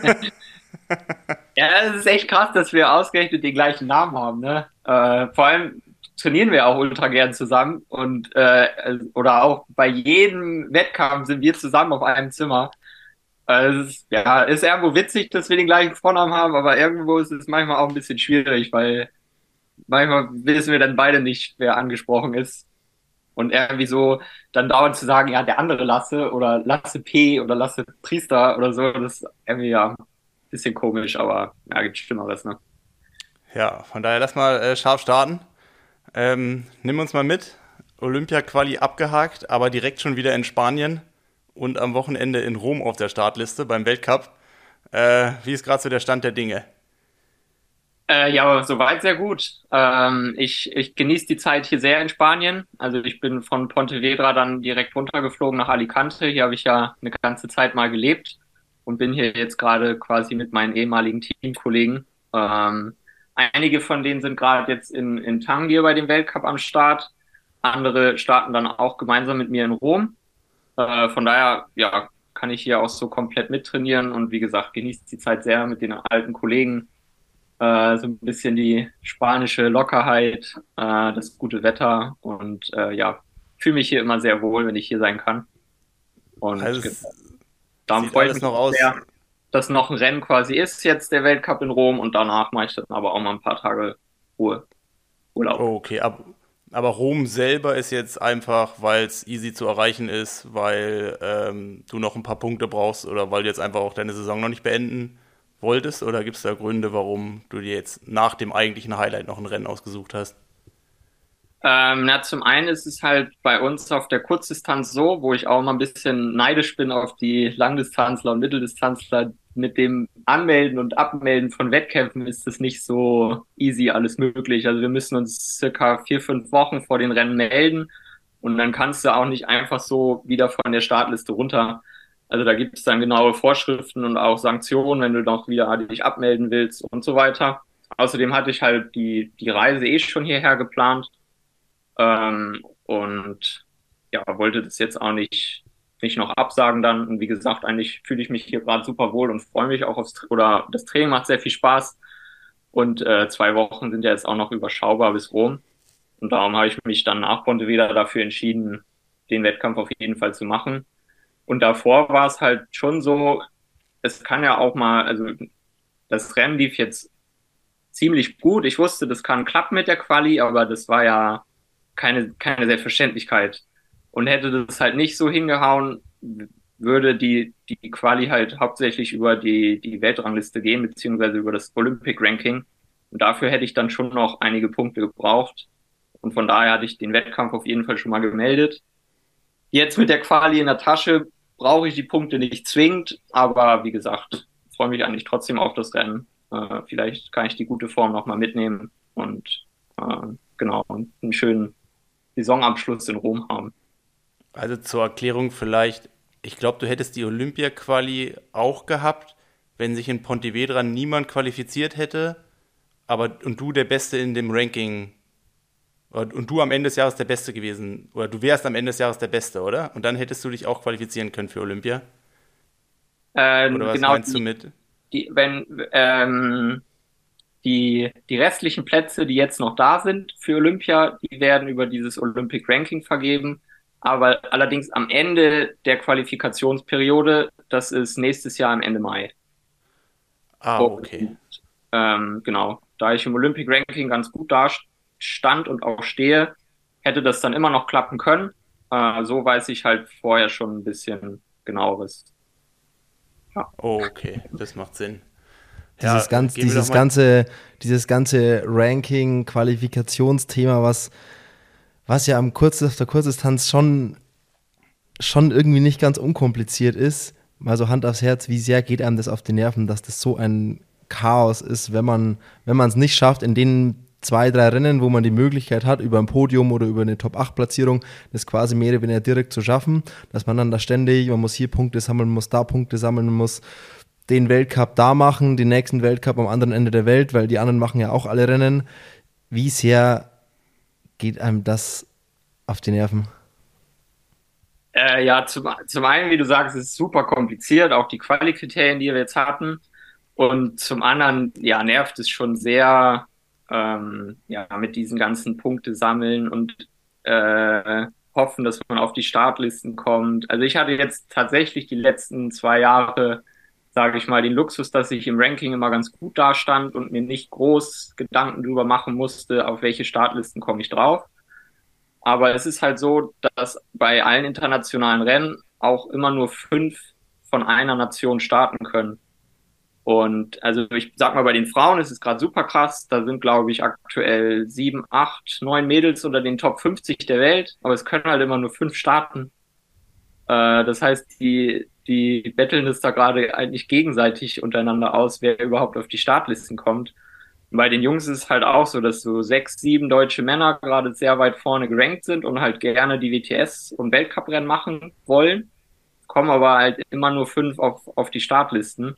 ja, es ist echt krass, dass wir ausgerechnet den gleichen Namen haben. Ne? Äh, vor allem trainieren wir auch ultra gern zusammen und äh, oder auch bei jedem Wettkampf sind wir zusammen auf einem Zimmer. Also ja, ist irgendwo witzig, dass wir den gleichen Vornamen haben, aber irgendwo ist es manchmal auch ein bisschen schwierig, weil manchmal wissen wir dann beide nicht, wer angesprochen ist. Und irgendwie so dann dauernd zu sagen, ja, der andere Lasse oder Lasse P oder Lasse Priester oder so, das ist irgendwie ja ein bisschen komisch, aber ja, gibt Schlimmeres, ne? Ja, von daher lass mal äh, scharf starten. Ähm, nimm uns mal mit. Olympia-Quali abgehakt, aber direkt schon wieder in Spanien und am Wochenende in Rom auf der Startliste beim Weltcup. Äh, wie ist gerade so der Stand der Dinge? Äh, ja, soweit sehr gut. Ähm, ich ich genieße die Zeit hier sehr in Spanien. Also ich bin von Pontevedra dann direkt runtergeflogen nach Alicante. Hier habe ich ja eine ganze Zeit mal gelebt und bin hier jetzt gerade quasi mit meinen ehemaligen Teamkollegen. Ähm, Einige von denen sind gerade jetzt in, in Tangier bei dem Weltcup am Start. Andere starten dann auch gemeinsam mit mir in Rom. Äh, von daher, ja, kann ich hier auch so komplett mittrainieren und wie gesagt, genieße die Zeit sehr mit den alten Kollegen. Äh, so ein bisschen die spanische Lockerheit, äh, das gute Wetter und äh, ja, fühle mich hier immer sehr wohl, wenn ich hier sein kann. Und also darum freue ich mich noch aus. sehr dass noch ein Rennen quasi ist, jetzt der Weltcup in Rom und danach mache ich dann aber auch mal ein paar Tage Ruhe. Urlaub. Okay, aber, aber Rom selber ist jetzt einfach, weil es easy zu erreichen ist, weil ähm, du noch ein paar Punkte brauchst oder weil du jetzt einfach auch deine Saison noch nicht beenden wolltest? Oder gibt es da Gründe, warum du dir jetzt nach dem eigentlichen Highlight noch ein Rennen ausgesucht hast? Ähm, na, zum einen ist es halt bei uns auf der Kurzdistanz so, wo ich auch mal ein bisschen neidisch bin auf die Langdistanzler und Mitteldistanzler, mit dem Anmelden und Abmelden von Wettkämpfen ist es nicht so easy alles möglich. Also wir müssen uns circa vier, fünf Wochen vor den Rennen melden und dann kannst du auch nicht einfach so wieder von der Startliste runter. Also da gibt es dann genaue Vorschriften und auch Sanktionen, wenn du noch wieder dich abmelden willst und so weiter. Außerdem hatte ich halt die, die Reise eh schon hierher geplant ähm, und ja, wollte das jetzt auch nicht nicht noch absagen dann. Und wie gesagt, eigentlich fühle ich mich hier gerade super wohl und freue mich auch aufs, oder das Training macht sehr viel Spaß. Und äh, zwei Wochen sind ja jetzt auch noch überschaubar bis Rom. Und darum habe ich mich dann nach wieder dafür entschieden, den Wettkampf auf jeden Fall zu machen. Und davor war es halt schon so, es kann ja auch mal, also das Rennen lief jetzt ziemlich gut. Ich wusste, das kann klappen mit der Quali, aber das war ja keine, keine Selbstverständlichkeit. Und hätte das halt nicht so hingehauen, würde die, die Quali halt hauptsächlich über die, die Weltrangliste gehen, beziehungsweise über das Olympic Ranking. Und dafür hätte ich dann schon noch einige Punkte gebraucht. Und von daher hatte ich den Wettkampf auf jeden Fall schon mal gemeldet. Jetzt mit der Quali in der Tasche brauche ich die Punkte nicht zwingend, aber wie gesagt, freue mich eigentlich trotzdem auf das Rennen. Äh, vielleicht kann ich die gute Form nochmal mitnehmen und äh, genau einen schönen Saisonabschluss in Rom haben. Also zur Erklärung vielleicht, ich glaube, du hättest die Olympia-Quali auch gehabt, wenn sich in Pontevedra niemand qualifiziert hätte, aber und du der Beste in dem Ranking und du am Ende des Jahres der Beste gewesen, oder du wärst am Ende des Jahres der Beste, oder? Und dann hättest du dich auch qualifizieren können für Olympia? Ähm, oder was genau, meinst du mit? Die, wenn, ähm, die, die restlichen Plätze, die jetzt noch da sind für Olympia, die werden über dieses Olympic Ranking vergeben aber allerdings am Ende der Qualifikationsperiode, das ist nächstes Jahr am Ende Mai. Ah, okay. Und, ähm, genau, da ich im Olympic Ranking ganz gut da stand und auch stehe, hätte das dann immer noch klappen können. Äh, so weiß ich halt vorher schon ein bisschen genaueres. Ja. Oh, okay, das macht Sinn. Dieses, ja, ganz, dieses, ganze, dieses ganze Ranking, Qualifikationsthema, was, was ja am Kurz, auf der Kurzdistanz schon, schon irgendwie nicht ganz unkompliziert ist. Mal so Hand aufs Herz, wie sehr geht einem das auf die Nerven, dass das so ein Chaos ist, wenn man wenn es nicht schafft, in den zwei, drei Rennen, wo man die Möglichkeit hat, über ein Podium oder über eine Top-8-Platzierung, das quasi mehr oder weniger direkt zu schaffen, dass man dann da ständig, man muss hier Punkte sammeln, muss da Punkte sammeln, muss den Weltcup da machen, den nächsten Weltcup am anderen Ende der Welt, weil die anderen machen ja auch alle Rennen. Wie sehr geht einem das auf die Nerven? Äh, ja, zum, zum einen, wie du sagst, ist es super kompliziert, auch die Quali-Kriterien, die wir jetzt hatten. Und zum anderen, ja, nervt es schon sehr, ähm, ja, mit diesen ganzen Punkte sammeln und äh, hoffen, dass man auf die Startlisten kommt. Also ich hatte jetzt tatsächlich die letzten zwei Jahre, sage ich mal, den Luxus, dass ich im Ranking immer ganz gut dastand und mir nicht groß Gedanken darüber machen musste, auf welche Startlisten komme ich drauf. Aber es ist halt so, dass bei allen internationalen Rennen auch immer nur fünf von einer Nation starten können. Und also ich sag mal, bei den Frauen ist es gerade super krass. Da sind, glaube ich, aktuell sieben, acht, neun Mädels unter den Top 50 der Welt, aber es können halt immer nur fünf starten. Äh, das heißt, die, die betteln es da gerade eigentlich gegenseitig untereinander aus, wer überhaupt auf die Startlisten kommt. Und bei den Jungs ist es halt auch so, dass so sechs, sieben deutsche Männer gerade sehr weit vorne gerankt sind und halt gerne die WTS und Weltcuprennen machen wollen, kommen aber halt immer nur fünf auf, auf die Startlisten.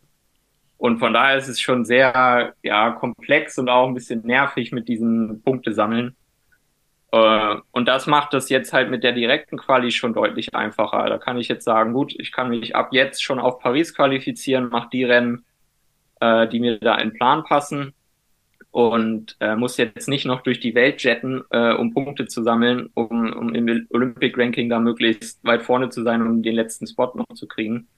Und von daher ist es schon sehr ja, komplex und auch ein bisschen nervig mit diesen Punktesammeln. Äh, und das macht das jetzt halt mit der direkten Quali schon deutlich einfacher. Da kann ich jetzt sagen, gut, ich kann mich ab jetzt schon auf Paris qualifizieren, mache die Rennen, äh, die mir da in Plan passen und äh, muss jetzt nicht noch durch die Welt jetten, äh, um Punkte zu sammeln, um, um im Olympic Ranking da möglichst weit vorne zu sein, um den letzten Spot noch zu kriegen.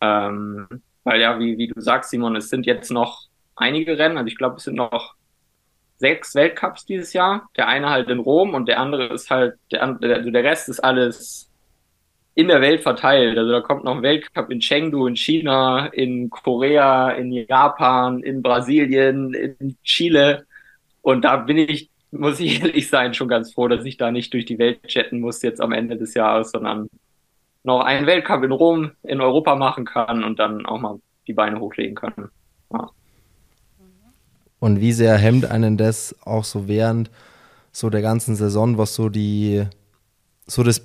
Ähm, weil ja, wie, wie du sagst, Simon, es sind jetzt noch einige Rennen. Also ich glaube, es sind noch sechs Weltcups dieses Jahr. Der eine halt in Rom und der andere ist halt, der, also der Rest ist alles in der Welt verteilt. Also da kommt noch ein Weltcup in Chengdu, in China, in Korea, in Japan, in Brasilien, in Chile. Und da bin ich, muss ich ehrlich sein, schon ganz froh, dass ich da nicht durch die Welt chatten muss jetzt am Ende des Jahres, sondern noch einen Weltcup in Rom in Europa machen kann und dann auch mal die Beine hochlegen kann. Ja. Und wie sehr hemmt einen das auch so während so der ganzen Saison, was so die, so das,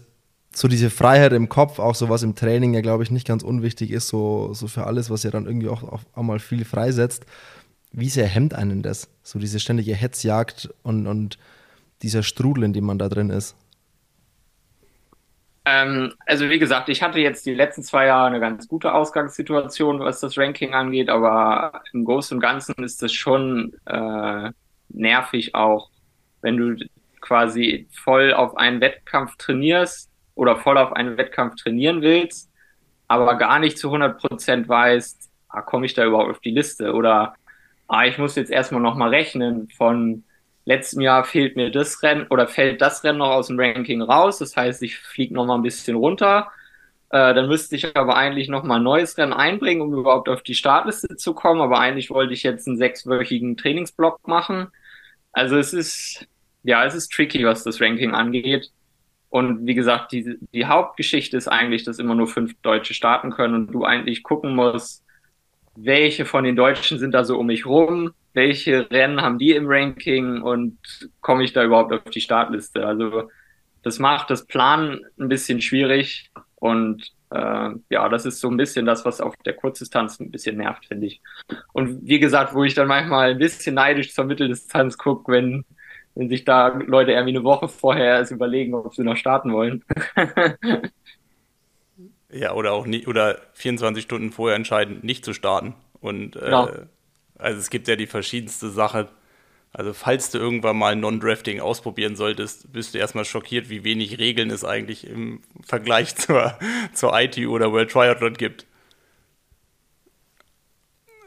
so diese Freiheit im Kopf, auch so was im Training ja, glaube ich, nicht ganz unwichtig ist, so, so für alles, was ja dann irgendwie auch, auch, auch mal viel freisetzt. Wie sehr hemmt einen das? So diese ständige Hetzjagd und, und dieser Strudel, in dem man da drin ist. Ähm, also wie gesagt, ich hatte jetzt die letzten zwei Jahre eine ganz gute Ausgangssituation, was das Ranking angeht, aber im Großen und Ganzen ist das schon äh, nervig auch, wenn du quasi voll auf einen Wettkampf trainierst oder voll auf einen Wettkampf trainieren willst, aber gar nicht zu 100 Prozent weißt, ah, komme ich da überhaupt auf die Liste? Oder ah, ich muss jetzt erstmal nochmal rechnen von letztem Jahr fehlt mir das Rennen oder fällt das Rennen noch aus dem Ranking raus. Das heißt, ich fliege noch mal ein bisschen runter. Äh, dann müsste ich aber eigentlich noch mal ein neues Rennen einbringen, um überhaupt auf die Startliste zu kommen. Aber eigentlich wollte ich jetzt einen sechswöchigen Trainingsblock machen. Also es ist, ja, es ist tricky, was das Ranking angeht. Und wie gesagt, die, die Hauptgeschichte ist eigentlich, dass immer nur fünf Deutsche starten können und du eigentlich gucken musst, welche von den Deutschen sind da so um mich rum, welche Rennen haben die im Ranking und komme ich da überhaupt auf die Startliste? Also das macht das Planen ein bisschen schwierig und äh, ja, das ist so ein bisschen das, was auf der Kurzdistanz ein bisschen nervt, finde ich. Und wie gesagt, wo ich dann manchmal ein bisschen neidisch zur Mitteldistanz gucke, wenn, wenn sich da Leute irgendwie eine Woche vorher erst überlegen, ob sie noch starten wollen. ja, oder auch nicht, oder 24 Stunden vorher entscheiden, nicht zu starten. Und äh, ja. Also es gibt ja die verschiedenste Sache. Also falls du irgendwann mal Non-Drafting ausprobieren solltest, bist du erstmal schockiert, wie wenig Regeln es eigentlich im Vergleich zur, zur ITU oder World Triathlon gibt.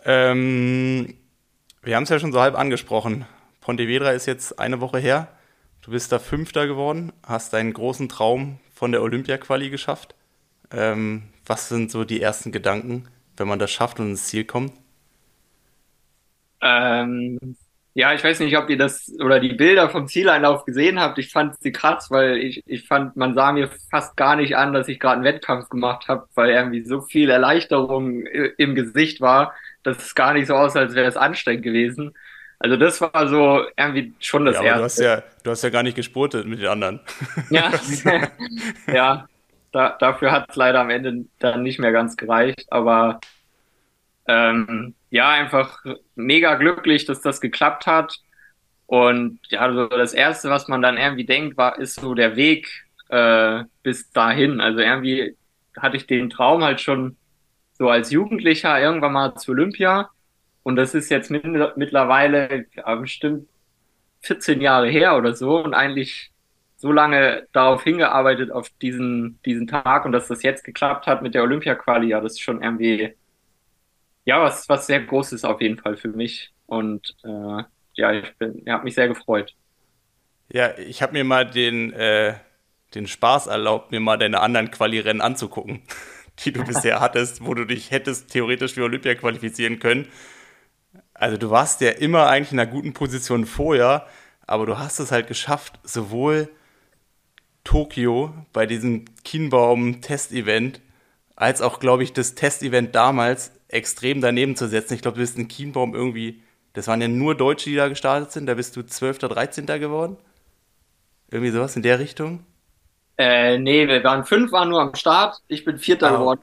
Ähm, wir haben es ja schon so halb angesprochen. Pontevedra ist jetzt eine Woche her. Du bist da Fünfter geworden, hast deinen großen Traum von der Olympia-Quali geschafft. Ähm, was sind so die ersten Gedanken, wenn man das schafft und ins Ziel kommt? Ähm, ja, ich weiß nicht, ob ihr das oder die Bilder vom Zieleinlauf gesehen habt. Ich fand sie krass, weil ich, ich fand, man sah mir fast gar nicht an, dass ich gerade einen Wettkampf gemacht habe, weil irgendwie so viel Erleichterung im Gesicht war, dass es gar nicht so aussah, als wäre es anstrengend gewesen. Also das war so irgendwie schon das ja, Erste. Du hast, ja, du hast ja gar nicht gespurtet mit den anderen. Ja, ja da, dafür hat es leider am Ende dann nicht mehr ganz gereicht. Aber ähm, ja, einfach mega glücklich, dass das geklappt hat. Und ja, also das Erste, was man dann irgendwie denkt, war, ist so der Weg äh, bis dahin. Also irgendwie hatte ich den Traum halt schon so als Jugendlicher irgendwann mal zu Olympia. Und das ist jetzt mit, mittlerweile ja, bestimmt 14 Jahre her oder so und eigentlich so lange darauf hingearbeitet auf diesen, diesen Tag und dass das jetzt geklappt hat mit der Olympia-Quali, ja, das ist schon irgendwie, ja, was, was sehr Großes auf jeden Fall für mich. Und äh, ja, ich bin, habe mich sehr gefreut. Ja, ich habe mir mal den, äh, den Spaß erlaubt, mir mal deine anderen Quali-Rennen anzugucken, die du bisher hattest, wo du dich hättest theoretisch für Olympia qualifizieren können. Also du warst ja immer eigentlich in einer guten Position vorher, aber du hast es halt geschafft, sowohl Tokio bei diesem Kienbaum-Testevent als auch, glaube ich, das Testevent damals extrem daneben zu setzen. Ich glaube, du bist in Kienbaum irgendwie, das waren ja nur Deutsche, die da gestartet sind, da bist du 12. 13. geworden. Irgendwie sowas in der Richtung? Äh, nee, wir waren fünf, waren nur am Start. Ich bin Vierter ah, geworden.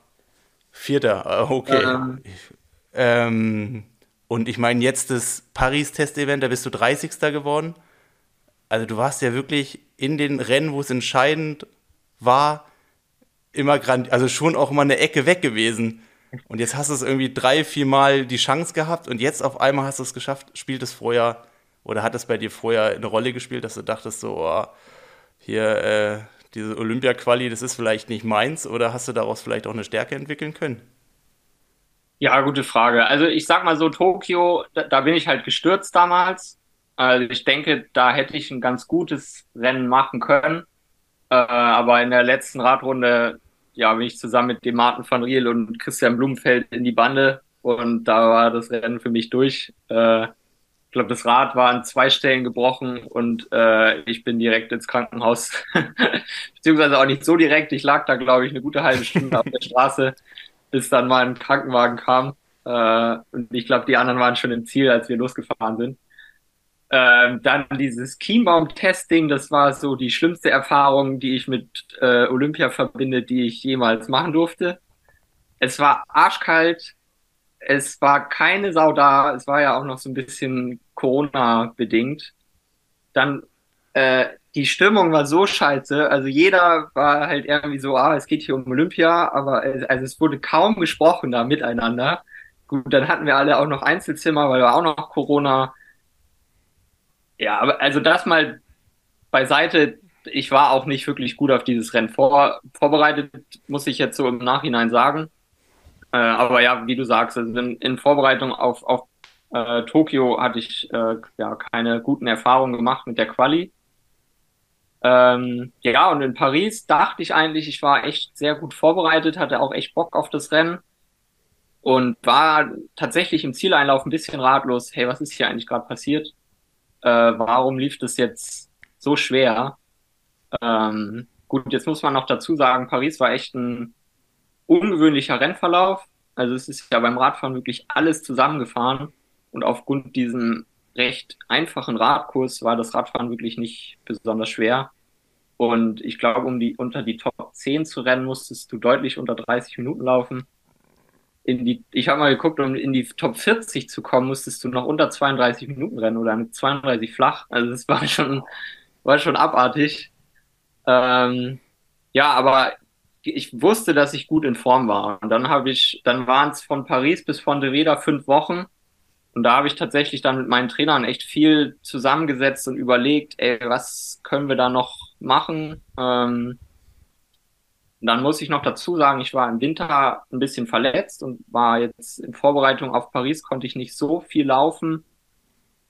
Vierter, ah, okay. Ähm, ähm, und ich meine, jetzt das Paris-Test-Event, da bist du 30. geworden. Also du warst ja wirklich in den Rennen, wo es entscheidend war, immer grand, also schon auch immer eine Ecke weg gewesen. Und jetzt hast du es irgendwie drei, vier Mal die Chance gehabt und jetzt auf einmal hast du es geschafft. Spielt es vorher oder hat es bei dir vorher eine Rolle gespielt, dass du dachtest so, oh, hier äh, diese Olympia-Quali, das ist vielleicht nicht meins oder hast du daraus vielleicht auch eine Stärke entwickeln können? Ja, gute Frage. Also ich sag mal so, Tokio, da, da bin ich halt gestürzt damals. Also ich denke, da hätte ich ein ganz gutes Rennen machen können. Äh, aber in der letzten Radrunde, ja, bin ich zusammen mit dem Martin van Riel und Christian Blumenfeld in die Bande und da war das Rennen für mich durch. Äh, ich glaube, das Rad war an zwei Stellen gebrochen und äh, ich bin direkt ins Krankenhaus. Beziehungsweise auch nicht so direkt. Ich lag da, glaube ich, eine gute halbe Stunde auf der Straße, bis dann mal ein Krankenwagen kam. Äh, und ich glaube, die anderen waren schon im Ziel, als wir losgefahren sind. Ähm, dann dieses Kienbaum-Testing, das war so die schlimmste Erfahrung, die ich mit äh, Olympia verbinde, die ich jemals machen durfte. Es war arschkalt, es war keine Sau da, es war ja auch noch so ein bisschen Corona-bedingt. Dann äh, die Stimmung war so scheiße, also jeder war halt irgendwie so, ah, es geht hier um Olympia, aber es, also es wurde kaum gesprochen da miteinander. Gut, dann hatten wir alle auch noch Einzelzimmer, weil war auch noch Corona ja, aber also das mal beiseite. Ich war auch nicht wirklich gut auf dieses Rennen vor, vorbereitet, muss ich jetzt so im Nachhinein sagen. Äh, aber ja, wie du sagst, also in, in Vorbereitung auf, auf äh, Tokio hatte ich äh, ja keine guten Erfahrungen gemacht mit der Quali. Ähm, ja, und in Paris dachte ich eigentlich, ich war echt sehr gut vorbereitet, hatte auch echt Bock auf das Rennen und war tatsächlich im Zieleinlauf ein bisschen ratlos. Hey, was ist hier eigentlich gerade passiert? Äh, warum lief das jetzt so schwer? Ähm, gut, jetzt muss man noch dazu sagen, Paris war echt ein ungewöhnlicher Rennverlauf. Also es ist ja beim Radfahren wirklich alles zusammengefahren und aufgrund diesem recht einfachen Radkurs war das Radfahren wirklich nicht besonders schwer. Und ich glaube, um die unter die Top 10 zu rennen, musstest du deutlich unter 30 Minuten laufen in die, ich habe mal geguckt, um in die Top 40 zu kommen, musstest du noch unter 32 Minuten rennen oder mit 32 flach. Also es war schon, war schon abartig. Ähm, ja, aber ich wusste, dass ich gut in Form war. Und dann habe ich, dann waren es von Paris bis von Reda fünf Wochen. Und da habe ich tatsächlich dann mit meinen Trainern echt viel zusammengesetzt und überlegt, ey, was können wir da noch machen? Ähm, und dann muss ich noch dazu sagen, ich war im Winter ein bisschen verletzt und war jetzt in Vorbereitung auf Paris, konnte ich nicht so viel laufen,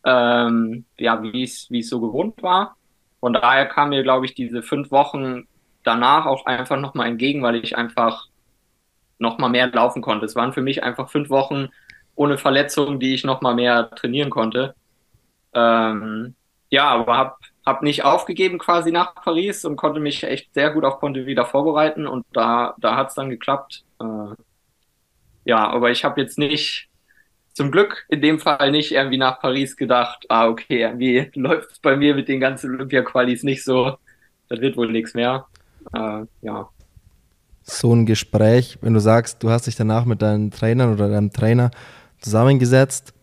ähm, ja, wie es, wie es so gewohnt war. Von daher kam mir, glaube ich, diese fünf Wochen danach auch einfach nochmal entgegen, weil ich einfach noch mal mehr laufen konnte. Es waren für mich einfach fünf Wochen ohne Verletzung, die ich noch mal mehr trainieren konnte. Ähm, ja, aber habe hab nicht aufgegeben quasi nach Paris und konnte mich echt sehr gut auf Ponte wieder vorbereiten und da, da hat es dann geklappt. Äh, ja, aber ich habe jetzt nicht, zum Glück in dem Fall nicht irgendwie nach Paris gedacht, ah, okay, irgendwie läuft bei mir mit den ganzen Olympia-Qualis nicht so, das wird wohl nichts mehr. Äh, ja. So ein Gespräch, wenn du sagst, du hast dich danach mit deinen Trainern oder deinem Trainer zusammengesetzt,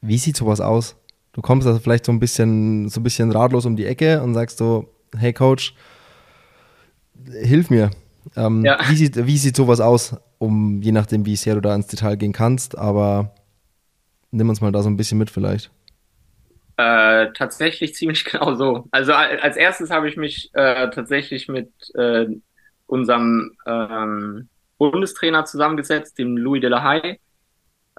wie sieht sowas aus? Du kommst also vielleicht so ein bisschen, so ein bisschen ratlos um die Ecke und sagst so, hey Coach, hilf mir. Ähm, ja. wie, sieht, wie sieht sowas aus, um je nachdem, wie sehr du da ins Detail gehen kannst, aber nimm uns mal da so ein bisschen mit vielleicht. Äh, tatsächlich ziemlich genau so. Also als erstes habe ich mich äh, tatsächlich mit äh, unserem ähm, Bundestrainer zusammengesetzt, dem Louis de la Haye.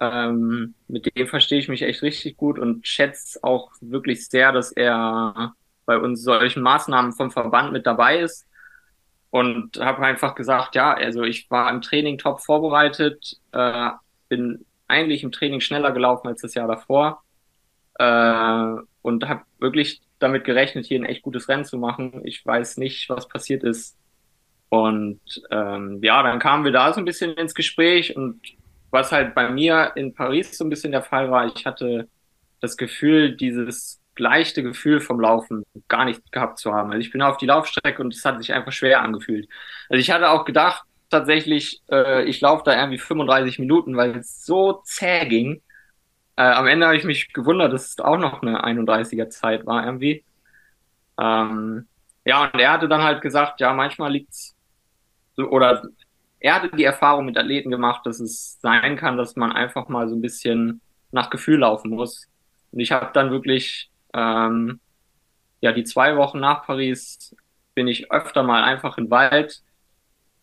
Ähm, mit dem verstehe ich mich echt richtig gut und schätze auch wirklich sehr, dass er bei uns solchen Maßnahmen vom Verband mit dabei ist. Und habe einfach gesagt, ja, also ich war im Training top vorbereitet, äh, bin eigentlich im Training schneller gelaufen als das Jahr davor äh, und habe wirklich damit gerechnet, hier ein echt gutes Rennen zu machen. Ich weiß nicht, was passiert ist. Und ähm, ja, dann kamen wir da so ein bisschen ins Gespräch und was halt bei mir in Paris so ein bisschen der Fall war, ich hatte das Gefühl, dieses leichte Gefühl vom Laufen gar nicht gehabt zu haben. Also ich bin auf die Laufstrecke und es hat sich einfach schwer angefühlt. Also ich hatte auch gedacht, tatsächlich, äh, ich laufe da irgendwie 35 Minuten, weil es so zäh ging. Äh, am Ende habe ich mich gewundert, dass es auch noch eine 31er Zeit war irgendwie. Ähm, ja, und er hatte dann halt gesagt, ja, manchmal liegt's so, oder er hatte die Erfahrung mit Athleten gemacht, dass es sein kann, dass man einfach mal so ein bisschen nach Gefühl laufen muss. Und ich habe dann wirklich, ähm, ja, die zwei Wochen nach Paris bin ich öfter mal einfach im Wald,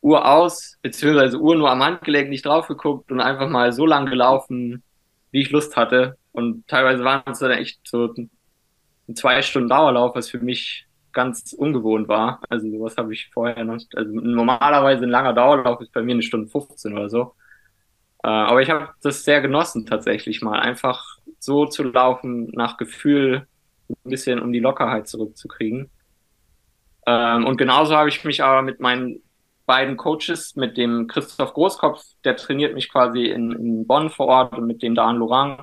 Uhr aus, beziehungsweise Uhr nur am Handgelenk nicht drauf geguckt und einfach mal so lang gelaufen, wie ich Lust hatte. Und teilweise waren es dann echt so ein zwei Stunden Dauerlauf, was für mich ganz ungewohnt war. Also sowas habe ich vorher noch. Also normalerweise ein langer Dauerlauf ist bei mir eine Stunde 15 oder so. Äh, aber ich habe das sehr genossen tatsächlich mal, einfach so zu laufen, nach Gefühl ein bisschen um die Lockerheit zurückzukriegen. Ähm, und genauso habe ich mich aber mit meinen beiden Coaches, mit dem Christoph Großkopf, der trainiert mich quasi in, in Bonn vor Ort und mit dem Dan Laurent,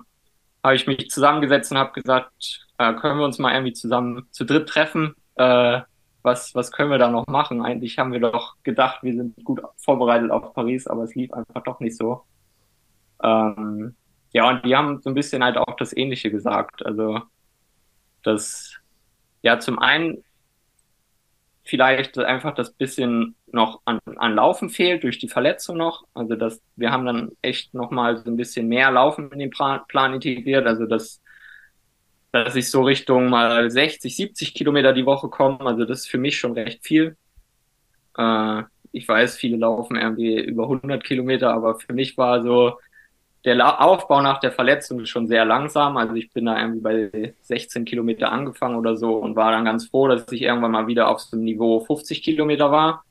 habe ich mich zusammengesetzt und habe gesagt, äh, können wir uns mal irgendwie zusammen zu dritt treffen? Äh, was, was können wir da noch machen? Eigentlich haben wir doch gedacht, wir sind gut vorbereitet auf Paris, aber es lief einfach doch nicht so. Ähm, ja, und die haben so ein bisschen halt auch das Ähnliche gesagt. Also, dass, ja, zum einen vielleicht einfach das bisschen noch an, an Laufen fehlt durch die Verletzung noch. Also dass wir haben dann echt noch mal so ein bisschen mehr Laufen in den Plan integriert. Also dass dass ich so Richtung mal 60, 70 Kilometer die Woche komme. Also das ist für mich schon recht viel. Äh, ich weiß, viele laufen irgendwie über 100 Kilometer, aber für mich war so der Aufbau nach der Verletzung schon sehr langsam. Also ich bin da irgendwie bei 16 Kilometer angefangen oder so und war dann ganz froh, dass ich irgendwann mal wieder auf so einem Niveau 50 Kilometer war.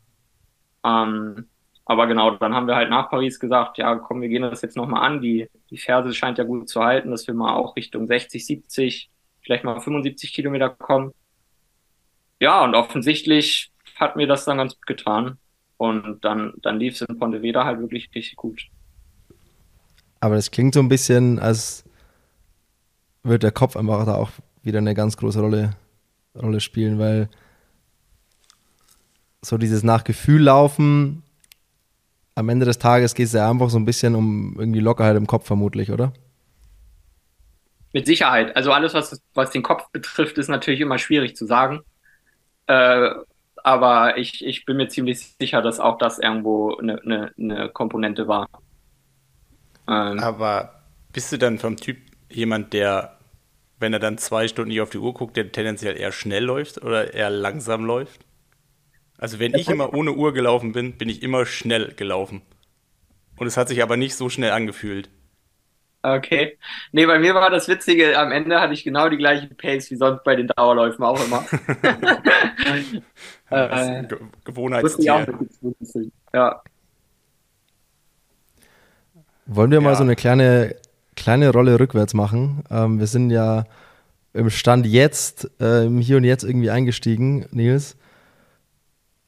Ähm, aber genau, dann haben wir halt nach Paris gesagt, ja, komm, wir gehen das jetzt nochmal an. Die, die Ferse scheint ja gut zu halten, dass wir mal auch Richtung 60, 70, vielleicht mal 75 Kilometer kommen. Ja, und offensichtlich hat mir das dann ganz gut getan. Und dann, dann lief es in Pontevedra halt wirklich richtig gut. Aber das klingt so ein bisschen, als würde der Kopf einfach da auch wieder eine ganz große Rolle, Rolle spielen, weil so dieses nach Gefühl laufen, am Ende des Tages geht es ja einfach so ein bisschen um irgendwie Lockerheit im Kopf vermutlich, oder? Mit Sicherheit. Also alles, was, was den Kopf betrifft, ist natürlich immer schwierig zu sagen. Äh, aber ich, ich bin mir ziemlich sicher, dass auch das irgendwo eine, eine, eine Komponente war. Ähm, Aber bist du dann vom Typ jemand, der, wenn er dann zwei Stunden nicht auf die Uhr guckt, der tendenziell eher schnell läuft oder eher langsam läuft? Also wenn ich immer ohne Uhr gelaufen bin, bin ich immer schnell gelaufen. Und es hat sich aber nicht so schnell angefühlt. Okay. Nee, bei mir war das Witzige, am Ende hatte ich genau die gleiche Pace wie sonst bei den Dauerläufen auch immer. äh, Gewohnheitstier. Ja. Wollen wir ja. mal so eine kleine, kleine Rolle rückwärts machen? Ähm, wir sind ja im Stand jetzt, äh, Hier und Jetzt irgendwie eingestiegen, Nils.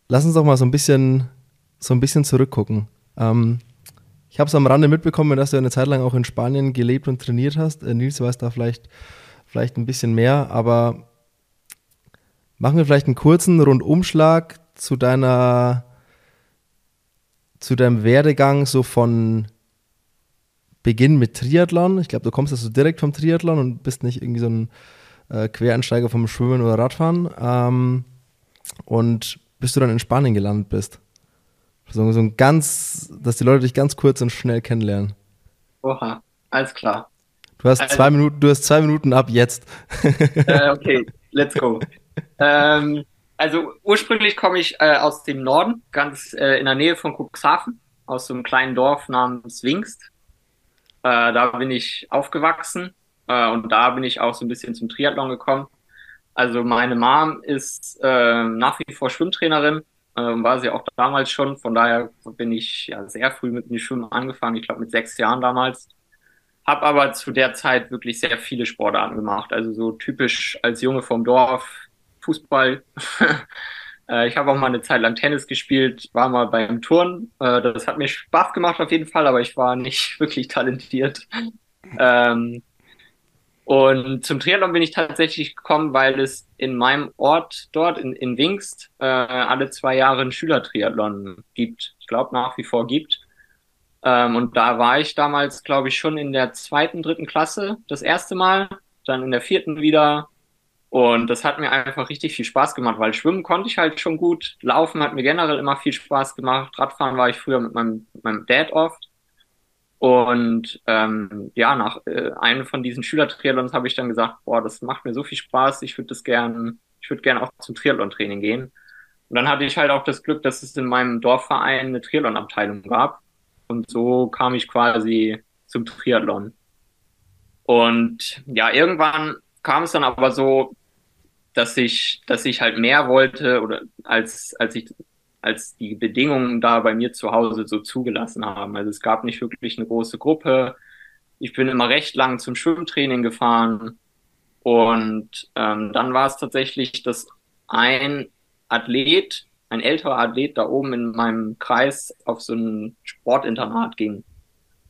Lass uns doch mal so ein bisschen, so ein bisschen zurückgucken. Ähm, ich habe es am Rande mitbekommen, dass du eine Zeit lang auch in Spanien gelebt und trainiert hast. Äh, Nils weiß da vielleicht, vielleicht ein bisschen mehr, aber machen wir vielleicht einen kurzen Rundumschlag zu deiner, zu deinem Werdegang so von Beginn mit Triathlon. Ich glaube, du kommst also direkt vom Triathlon und bist nicht irgendwie so ein äh, Quereinsteiger vom Schwimmen oder Radfahren. Ähm, und bis du dann in Spanien gelandet bist. So, so ein ganz, dass die Leute dich ganz kurz und schnell kennenlernen. Oha, alles klar. Du hast also, zwei Minuten, du hast zwei Minuten ab jetzt. Äh, okay, let's go. ähm, also ursprünglich komme ich äh, aus dem Norden, ganz äh, in der Nähe von Cuxhaven, aus so einem kleinen Dorf namens Wingst. Äh, da bin ich aufgewachsen äh, und da bin ich auch so ein bisschen zum Triathlon gekommen. Also meine Mom ist äh, nach wie vor Schwimmtrainerin, äh, war sie auch damals schon. Von daher bin ich ja sehr früh mit dem Schwimmen angefangen, ich glaube mit sechs Jahren damals. Hab aber zu der Zeit wirklich sehr viele Sportarten gemacht. Also so typisch als Junge vom Dorf, Fußball. Äh, ich habe auch mal eine Zeit lang Tennis gespielt, war mal beim Turnen. Äh, das hat mir Spaß gemacht auf jeden Fall, aber ich war nicht wirklich talentiert. Ähm, und zum Triathlon bin ich tatsächlich gekommen, weil es in meinem Ort dort, in, in Wingst, äh, alle zwei Jahre einen Schülertriathlon gibt. Ich glaube, nach wie vor gibt. Ähm, und da war ich damals, glaube ich, schon in der zweiten, dritten Klasse das erste Mal, dann in der vierten wieder und das hat mir einfach richtig viel Spaß gemacht, weil schwimmen konnte ich halt schon gut. Laufen hat mir generell immer viel Spaß gemacht. Radfahren war ich früher mit meinem, mit meinem Dad oft. Und ähm, ja, nach äh, einem von diesen Schülertriathlons habe ich dann gesagt, boah, das macht mir so viel Spaß, ich würde das gern, ich würde gern auch zum Triathlon-Training gehen. Und dann hatte ich halt auch das Glück, dass es in meinem Dorfverein eine Triathlon-Abteilung gab. Und so kam ich quasi zum Triathlon. Und ja, irgendwann kam es dann aber so, dass ich, dass ich halt mehr wollte oder als, als ich, als die Bedingungen da bei mir zu Hause so zugelassen haben. Also es gab nicht wirklich eine große Gruppe. Ich bin immer recht lang zum Schwimmtraining gefahren. Und ähm, dann war es tatsächlich, dass ein Athlet, ein älterer Athlet da oben in meinem Kreis auf so ein Sportinternat ging.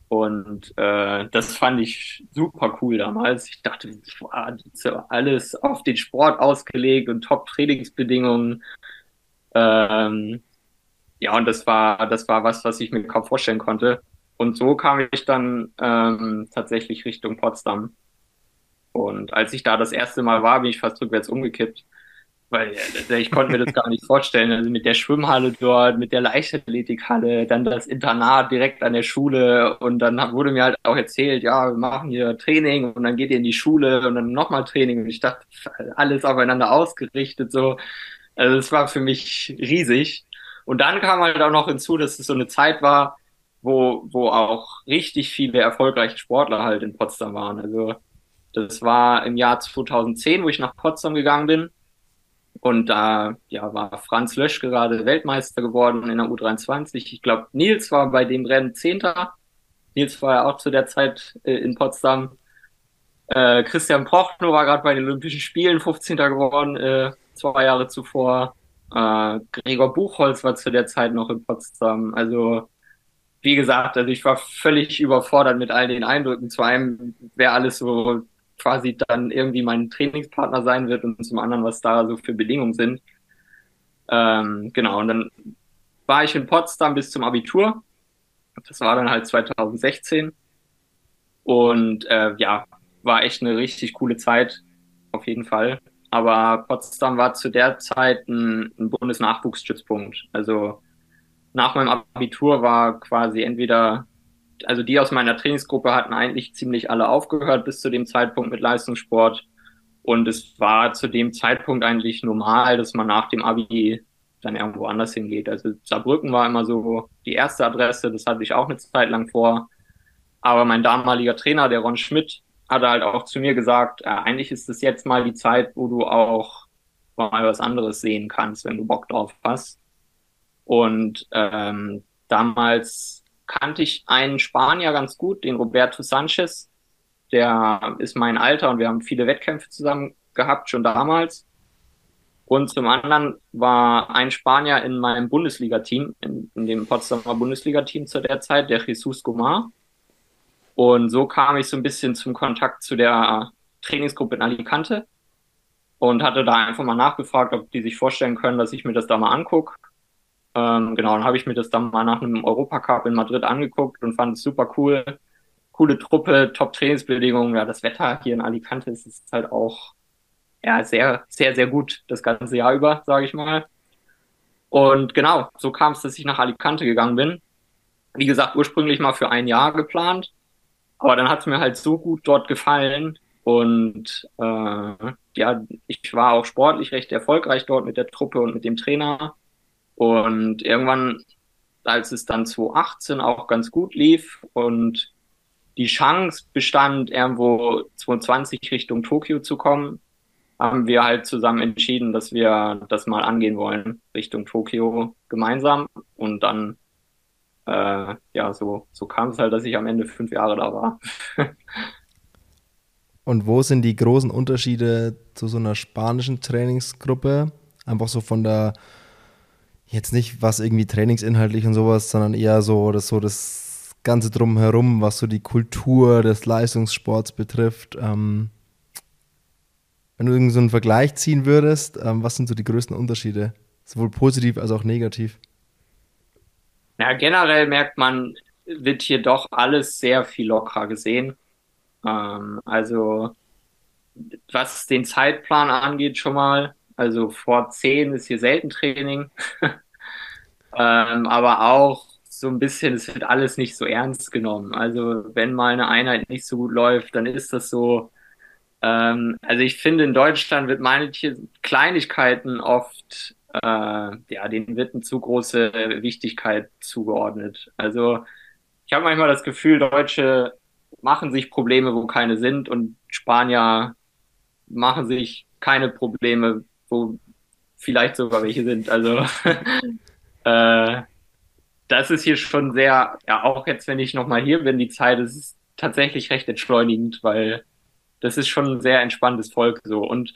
Und äh, das fand ich super cool damals. Ich dachte, boah, alles auf den Sport ausgelegt und Top-Trainingsbedingungen. Ähm, ja, und das war, das war was, was ich mir kaum vorstellen konnte. Und so kam ich dann ähm, tatsächlich Richtung Potsdam. Und als ich da das erste Mal war, bin ich fast rückwärts umgekippt. Weil äh, ich konnte mir das gar nicht vorstellen. Also mit der Schwimmhalle dort, mit der Leichtathletikhalle, dann das Internat direkt an der Schule und dann wurde mir halt auch erzählt, ja, wir machen hier Training und dann geht ihr in die Schule und dann nochmal Training und ich dachte, alles aufeinander ausgerichtet so. Also es war für mich riesig. Und dann kam halt auch noch hinzu, dass es so eine Zeit war, wo, wo auch richtig viele erfolgreiche Sportler halt in Potsdam waren. Also das war im Jahr 2010, wo ich nach Potsdam gegangen bin. Und da ja, war Franz Lösch gerade Weltmeister geworden in der U23. Ich glaube, Nils war bei dem Rennen Zehnter. Nils war ja auch zu der Zeit äh, in Potsdam. Äh, Christian Prochnow war gerade bei den Olympischen Spielen 15. geworden, äh, zwei Jahre zuvor. Äh, Gregor Buchholz war zu der Zeit noch in Potsdam. Also, wie gesagt, also ich war völlig überfordert mit all den Eindrücken. Zu einem, wer alles so quasi dann irgendwie mein Trainingspartner sein wird und zum anderen, was da so für Bedingungen sind. Ähm, genau, und dann war ich in Potsdam bis zum Abitur. Das war dann halt 2016. Und äh, ja, war echt eine richtig coole Zeit, auf jeden Fall. Aber Potsdam war zu der Zeit ein, ein Bundesnachwuchsstützpunkt. Also nach meinem Abitur war quasi entweder also die aus meiner Trainingsgruppe hatten eigentlich ziemlich alle aufgehört bis zu dem Zeitpunkt mit Leistungssport. Und es war zu dem Zeitpunkt eigentlich normal, dass man nach dem Abi dann irgendwo anders hingeht. Also Saarbrücken war immer so die erste Adresse, das hatte ich auch eine Zeit lang vor. Aber mein damaliger Trainer, der Ron Schmidt, hatte halt auch zu mir gesagt, äh, eigentlich ist es jetzt mal die Zeit, wo du auch mal was anderes sehen kannst, wenn du Bock drauf hast. Und ähm, damals kannte ich einen Spanier ganz gut, den Roberto Sanchez. Der ist mein Alter und wir haben viele Wettkämpfe zusammen gehabt, schon damals. Und zum anderen war ein Spanier in meinem Bundesliga-Team, in, in, dem Potsdamer Bundesliga-Team zu der Zeit, der Jesus Gomar. Und so kam ich so ein bisschen zum Kontakt zu der Trainingsgruppe in Alicante und hatte da einfach mal nachgefragt, ob die sich vorstellen können, dass ich mir das da mal angucke. Ähm, genau, dann habe ich mir das dann mal nach einem Europacup in Madrid angeguckt und fand es super cool. Coole Truppe, Top-Trainingsbedingungen. Ja, das Wetter hier in Alicante ist, ist halt auch ja, sehr, sehr, sehr gut das ganze Jahr über, sage ich mal. Und genau, so kam es, dass ich nach Alicante gegangen bin. Wie gesagt, ursprünglich mal für ein Jahr geplant. Aber dann hat es mir halt so gut dort gefallen. Und äh, ja, ich war auch sportlich recht erfolgreich dort mit der Truppe und mit dem Trainer. Und irgendwann, als es dann 2018 auch ganz gut lief und die Chance bestand, irgendwo 2020 Richtung Tokio zu kommen, haben wir halt zusammen entschieden, dass wir das mal angehen wollen, Richtung Tokio gemeinsam. Und dann, äh, ja, so, so kam es halt, dass ich am Ende fünf Jahre da war. Und wo sind die großen Unterschiede zu so einer spanischen Trainingsgruppe? Einfach so von der, jetzt nicht was irgendwie trainingsinhaltlich und sowas, sondern eher so das, so das Ganze drumherum, was so die Kultur des Leistungssports betrifft. Ähm, wenn du irgendwie so einen Vergleich ziehen würdest, ähm, was sind so die größten Unterschiede? Sowohl positiv als auch negativ. Ja, generell merkt man, wird hier doch alles sehr viel lockerer gesehen. Ähm, also, was den Zeitplan angeht, schon mal. Also vor zehn ist hier selten Training. ähm, aber auch so ein bisschen, es wird alles nicht so ernst genommen. Also, wenn mal eine Einheit nicht so gut läuft, dann ist das so, ähm, also ich finde, in Deutschland wird manche Kleinigkeiten oft, äh, ja, denen wird eine zu große Wichtigkeit zugeordnet. Also ich habe manchmal das Gefühl, Deutsche machen sich Probleme, wo keine sind und Spanier machen sich keine Probleme, wo vielleicht sogar welche sind. Also äh, das ist hier schon sehr, ja, auch jetzt, wenn ich nochmal hier bin, die Zeit, ist tatsächlich recht entschleunigend, weil das ist schon ein sehr entspanntes Volk so. Und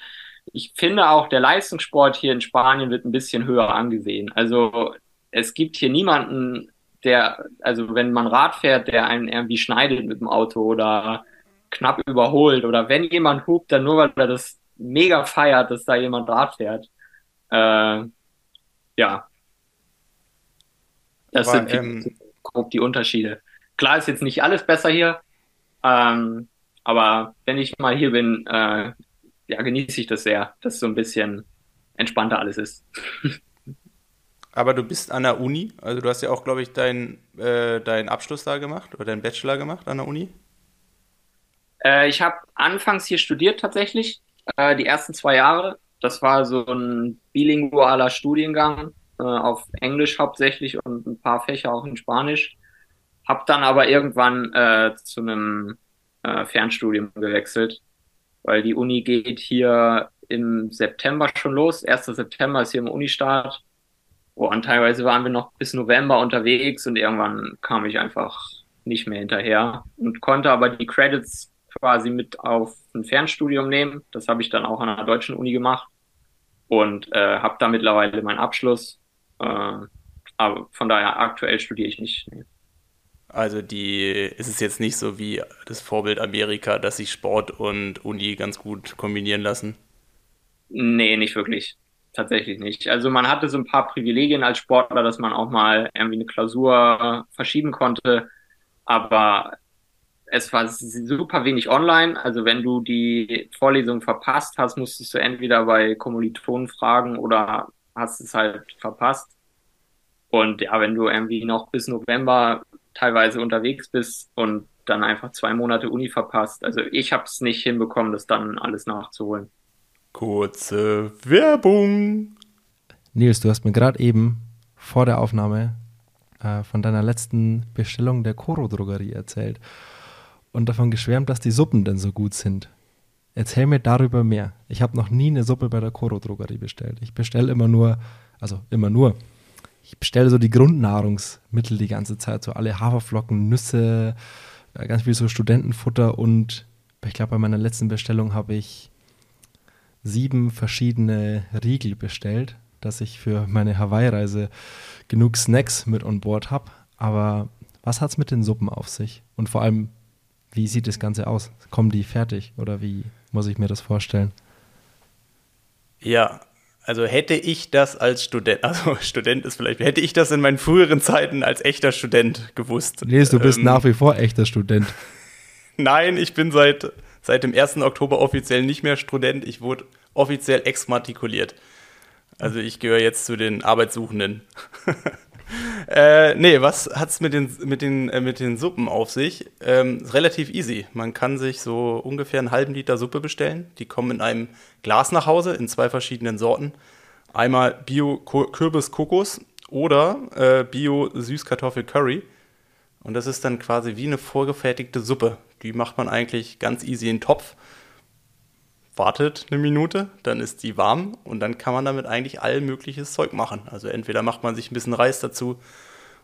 ich finde auch, der Leistungssport hier in Spanien wird ein bisschen höher angesehen. Also es gibt hier niemanden, der, also wenn man Rad fährt, der einen irgendwie schneidet mit dem Auto oder knapp überholt oder wenn jemand hupt, dann nur weil er das mega feiert, dass da jemand Rad fährt. Äh, ja. Das Aber, sind ähm, grob die Unterschiede. Klar ist jetzt nicht alles besser hier, ähm, aber wenn ich mal hier bin, äh, ja, genieße ich das sehr, dass so ein bisschen entspannter alles ist. Aber du bist an der Uni, also du hast ja auch, glaube ich, deinen äh, dein Abschluss da gemacht oder deinen Bachelor gemacht an der Uni. Äh, ich habe anfangs hier studiert tatsächlich, äh, die ersten zwei Jahre. Das war so ein bilingualer Studiengang äh, auf Englisch hauptsächlich und ein paar Fächer auch in Spanisch. Hab dann aber irgendwann äh, zu einem äh, Fernstudium gewechselt, weil die Uni geht hier im September schon los. 1. September ist hier im Unistart. Oh, und teilweise waren wir noch bis November unterwegs und irgendwann kam ich einfach nicht mehr hinterher und konnte aber die Credits quasi mit auf ein Fernstudium nehmen. Das habe ich dann auch an einer deutschen Uni gemacht und äh, habe da mittlerweile meinen Abschluss. Äh, aber von daher aktuell studiere ich nicht. Nee. Also die ist es jetzt nicht so wie das Vorbild Amerika, dass sich Sport und Uni ganz gut kombinieren lassen? Nee, nicht wirklich. Tatsächlich nicht. Also man hatte so ein paar Privilegien als Sportler, dass man auch mal irgendwie eine Klausur verschieben konnte, aber es war super wenig online. Also wenn du die Vorlesung verpasst hast, musstest du entweder bei Kommilitonen fragen oder hast es halt verpasst. Und ja, wenn du irgendwie noch bis November teilweise unterwegs bist und dann einfach zwei Monate Uni verpasst. Also ich habe es nicht hinbekommen, das dann alles nachzuholen. Kurze Werbung. Nils, du hast mir gerade eben vor der Aufnahme äh, von deiner letzten Bestellung der Koro-Drogerie erzählt und davon geschwärmt, dass die Suppen denn so gut sind. Erzähl mir darüber mehr. Ich habe noch nie eine Suppe bei der Koro-Drogerie bestellt. Ich bestelle immer nur, also immer nur, ich bestelle so die Grundnahrungsmittel die ganze Zeit, so alle Haferflocken, Nüsse, äh, ganz viel so Studentenfutter und ich glaube, bei meiner letzten Bestellung habe ich sieben verschiedene Riegel bestellt, dass ich für meine Hawaii-Reise genug Snacks mit on Board habe. Aber was hat es mit den Suppen auf sich? Und vor allem, wie sieht das Ganze aus? Kommen die fertig oder wie muss ich mir das vorstellen? Ja, also hätte ich das als Student, also Student ist vielleicht, hätte ich das in meinen früheren Zeiten als echter Student gewusst. Nee, du bist ähm, nach wie vor echter Student. Nein, ich bin seit, seit dem 1. Oktober offiziell nicht mehr Student. Ich wurde offiziell exmatrikuliert. Also ich gehöre jetzt zu den Arbeitssuchenden. äh, nee, was hat es mit den, mit, den, äh, mit den Suppen auf sich? Ähm, relativ easy. Man kann sich so ungefähr einen halben Liter Suppe bestellen. Die kommen in einem Glas nach Hause in zwei verschiedenen Sorten. Einmal Bio-Kürbis-Kokos oder äh, Bio-Süßkartoffel-Curry. Und das ist dann quasi wie eine vorgefertigte Suppe. Die macht man eigentlich ganz easy in den Topf wartet eine Minute, dann ist die warm und dann kann man damit eigentlich all mögliches Zeug machen. Also entweder macht man sich ein bisschen Reis dazu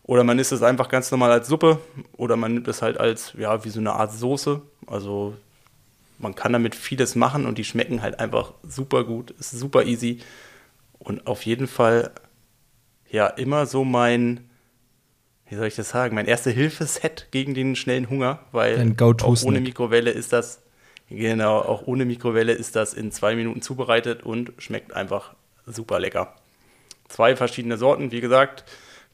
oder man isst es einfach ganz normal als Suppe oder man nimmt es halt als, ja, wie so eine Art Soße. Also man kann damit vieles machen und die schmecken halt einfach super gut, ist super easy und auf jeden Fall ja immer so mein, wie soll ich das sagen, mein erste Hilfeset gegen den schnellen Hunger, weil ohne Mikrowelle ist das Genau, auch ohne Mikrowelle ist das in zwei Minuten zubereitet und schmeckt einfach super lecker. Zwei verschiedene Sorten, wie gesagt,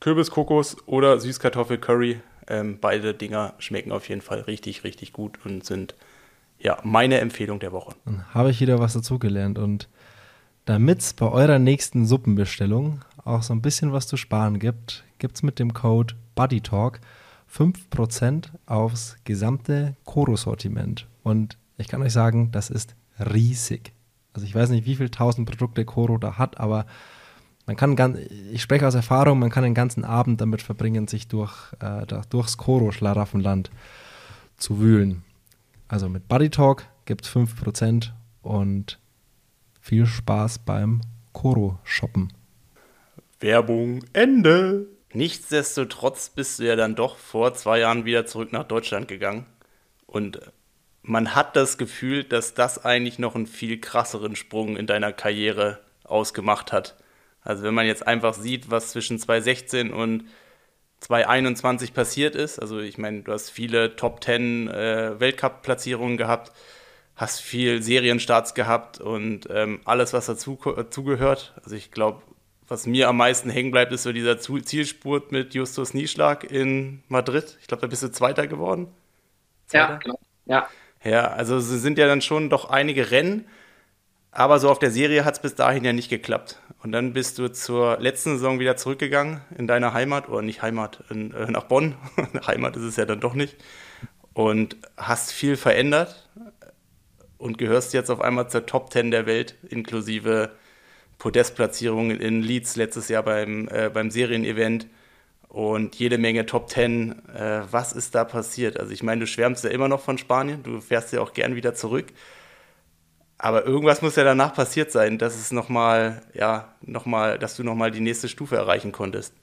Kürbiskokos oder Süßkartoffel-Curry. Ähm, beide Dinger schmecken auf jeden Fall richtig, richtig gut und sind ja meine Empfehlung der Woche. Dann habe ich wieder was dazugelernt und damit es bei eurer nächsten Suppenbestellung auch so ein bisschen was zu sparen gibt, gibt es mit dem Code BuddyTalk 5% aufs gesamte Koro-Sortiment. Und ich kann euch sagen, das ist riesig. Also ich weiß nicht, wie viele tausend Produkte Koro da hat, aber man kann ganz, ich spreche aus Erfahrung, man kann den ganzen Abend damit verbringen, sich durch, äh, durchs Koro-Schlaraffenland zu wühlen. Also mit Buddy Talk gibt es 5% und viel Spaß beim Koro-Shoppen. Werbung Ende. Nichtsdestotrotz bist du ja dann doch vor zwei Jahren wieder zurück nach Deutschland gegangen. Und man hat das Gefühl, dass das eigentlich noch einen viel krasseren Sprung in deiner Karriere ausgemacht hat. Also wenn man jetzt einfach sieht, was zwischen 2016 und 2021 passiert ist, also ich meine, du hast viele Top 10 äh, Weltcup-Platzierungen gehabt, hast viel Serienstarts gehabt und ähm, alles, was dazu, dazugehört. Also ich glaube, was mir am meisten hängen bleibt, ist so dieser Zielspurt mit Justus Nieschlag in Madrid. Ich glaube, da bist du Zweiter geworden. Zweiter? Ja, genau. Ja. Ja, also es sind ja dann schon doch einige Rennen, aber so auf der Serie hat es bis dahin ja nicht geklappt. Und dann bist du zur letzten Saison wieder zurückgegangen in deine Heimat, oder nicht Heimat, in, äh, nach Bonn. Heimat ist es ja dann doch nicht. Und hast viel verändert und gehörst jetzt auf einmal zur Top Ten der Welt, inklusive Podestplatzierungen in Leeds letztes Jahr beim, äh, beim Serienevent und jede Menge Top Ten. Äh, was ist da passiert? Also ich meine, du schwärmst ja immer noch von Spanien, du fährst ja auch gern wieder zurück. Aber irgendwas muss ja danach passiert sein, dass es noch mal, ja, noch mal, dass du noch mal die nächste Stufe erreichen konntest.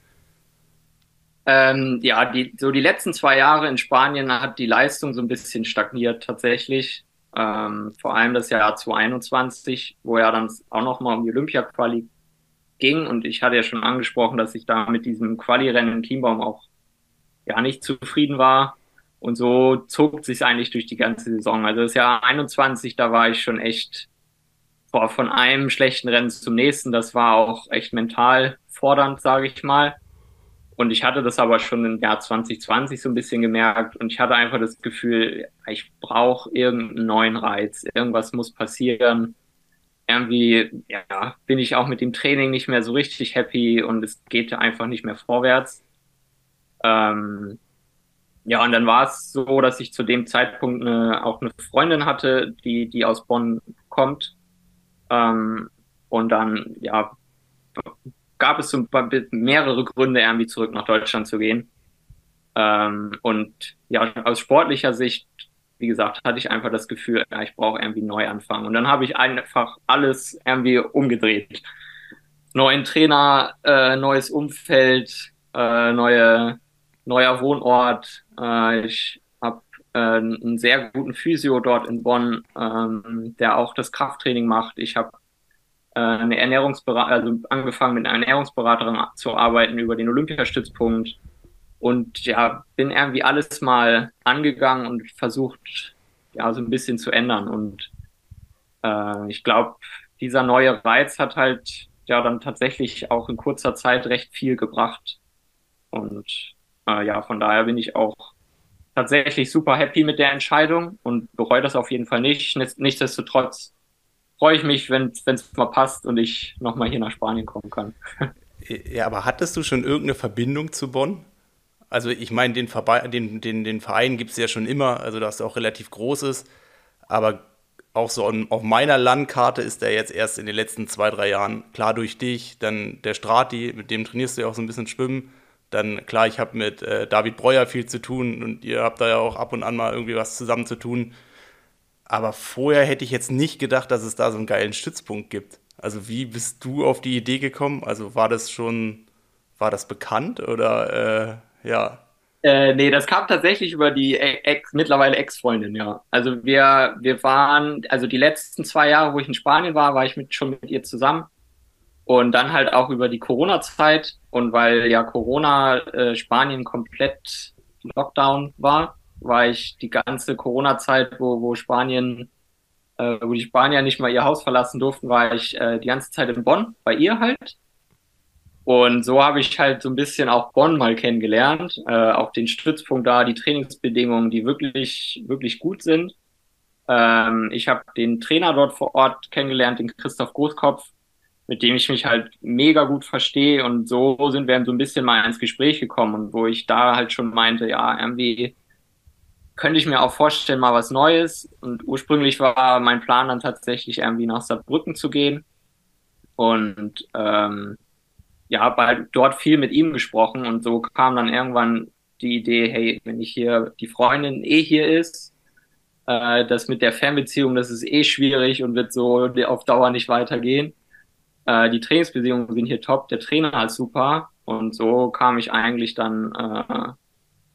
Ähm, ja, die, so die letzten zwei Jahre in Spanien hat die Leistung so ein bisschen stagniert tatsächlich. Ähm, vor allem das Jahr 2021, wo ja dann auch noch mal um die Olympia-Quali ging. Und ich hatte ja schon angesprochen, dass ich da mit diesem Quali-Rennen im Teambaum auch ja nicht zufrieden war. Und so zog sich eigentlich durch die ganze Saison. Also das Jahr 21, da war ich schon echt boah, von einem schlechten Rennen zum nächsten. Das war auch echt mental fordernd, sage ich mal. Und ich hatte das aber schon im Jahr 2020 so ein bisschen gemerkt. Und ich hatte einfach das Gefühl, ich brauche irgendeinen neuen Reiz. Irgendwas muss passieren irgendwie ja, bin ich auch mit dem Training nicht mehr so richtig happy und es geht einfach nicht mehr vorwärts. Ähm, ja, und dann war es so, dass ich zu dem Zeitpunkt eine, auch eine Freundin hatte, die, die aus Bonn kommt. Ähm, und dann, ja, gab es so mehrere Gründe, irgendwie zurück nach Deutschland zu gehen. Ähm, und ja, aus sportlicher Sicht wie gesagt, hatte ich einfach das Gefühl, ja, ich brauche irgendwie neu anfangen. Und dann habe ich einfach alles irgendwie umgedreht. neuen Trainer, äh, neues Umfeld, äh, neue, neuer Wohnort. Äh, ich habe äh, einen sehr guten Physio dort in Bonn, ähm, der auch das Krafttraining macht. Ich habe äh, eine Ernährungsberater, also angefangen mit einer Ernährungsberaterin zu arbeiten über den Olympiastützpunkt und ja, bin irgendwie alles mal angegangen und versucht, ja, so ein bisschen zu ändern. Und äh, ich glaube, dieser neue Reiz hat halt ja dann tatsächlich auch in kurzer Zeit recht viel gebracht. Und äh, ja, von daher bin ich auch tatsächlich super happy mit der Entscheidung und bereue das auf jeden Fall nicht. Nichtsdestotrotz freue ich mich, wenn es mal passt und ich nochmal hier nach Spanien kommen kann. Ja, aber hattest du schon irgendeine Verbindung zu Bonn? Also ich meine, den, den, den, den Verein gibt es ja schon immer, also dass er auch relativ groß ist, aber auch so auf meiner Landkarte ist er jetzt erst in den letzten zwei, drei Jahren klar durch dich, dann der Strati, mit dem trainierst du ja auch so ein bisschen Schwimmen, dann klar, ich habe mit äh, David Breuer viel zu tun und ihr habt da ja auch ab und an mal irgendwie was zusammen zu tun. Aber vorher hätte ich jetzt nicht gedacht, dass es da so einen geilen Stützpunkt gibt. Also wie bist du auf die Idee gekommen? Also war das schon, war das bekannt oder äh, ja? Äh, nee, das kam tatsächlich über die Ex, mittlerweile Ex-Freundin, ja. Also wir, wir waren, also die letzten zwei Jahre, wo ich in Spanien war, war ich mit, schon mit ihr zusammen. Und dann halt auch über die Corona-Zeit und weil ja Corona äh, Spanien komplett Lockdown war, war ich die ganze Corona-Zeit, wo, wo Spanien, äh, wo die Spanier nicht mal ihr Haus verlassen durften, war ich äh, die ganze Zeit in Bonn, bei ihr halt. Und so habe ich halt so ein bisschen auch Bonn mal kennengelernt, äh, auch den Stützpunkt da, die Trainingsbedingungen, die wirklich, wirklich gut sind. Ähm, ich habe den Trainer dort vor Ort kennengelernt, den Christoph Großkopf, mit dem ich mich halt mega gut verstehe. Und so sind wir so ein bisschen mal ins Gespräch gekommen und wo ich da halt schon meinte, ja, irgendwie könnte ich mir auch vorstellen, mal was Neues. Und ursprünglich war mein Plan dann tatsächlich irgendwie nach Saarbrücken zu gehen. Und ähm, ja, habe dort viel mit ihm gesprochen und so kam dann irgendwann die Idee, hey, wenn ich hier die Freundin eh hier ist, äh, das mit der Fernbeziehung, das ist eh schwierig und wird so auf Dauer nicht weitergehen. Äh, die Trainingsbedingungen sind hier top, der Trainer ist super und so kam ich eigentlich dann äh,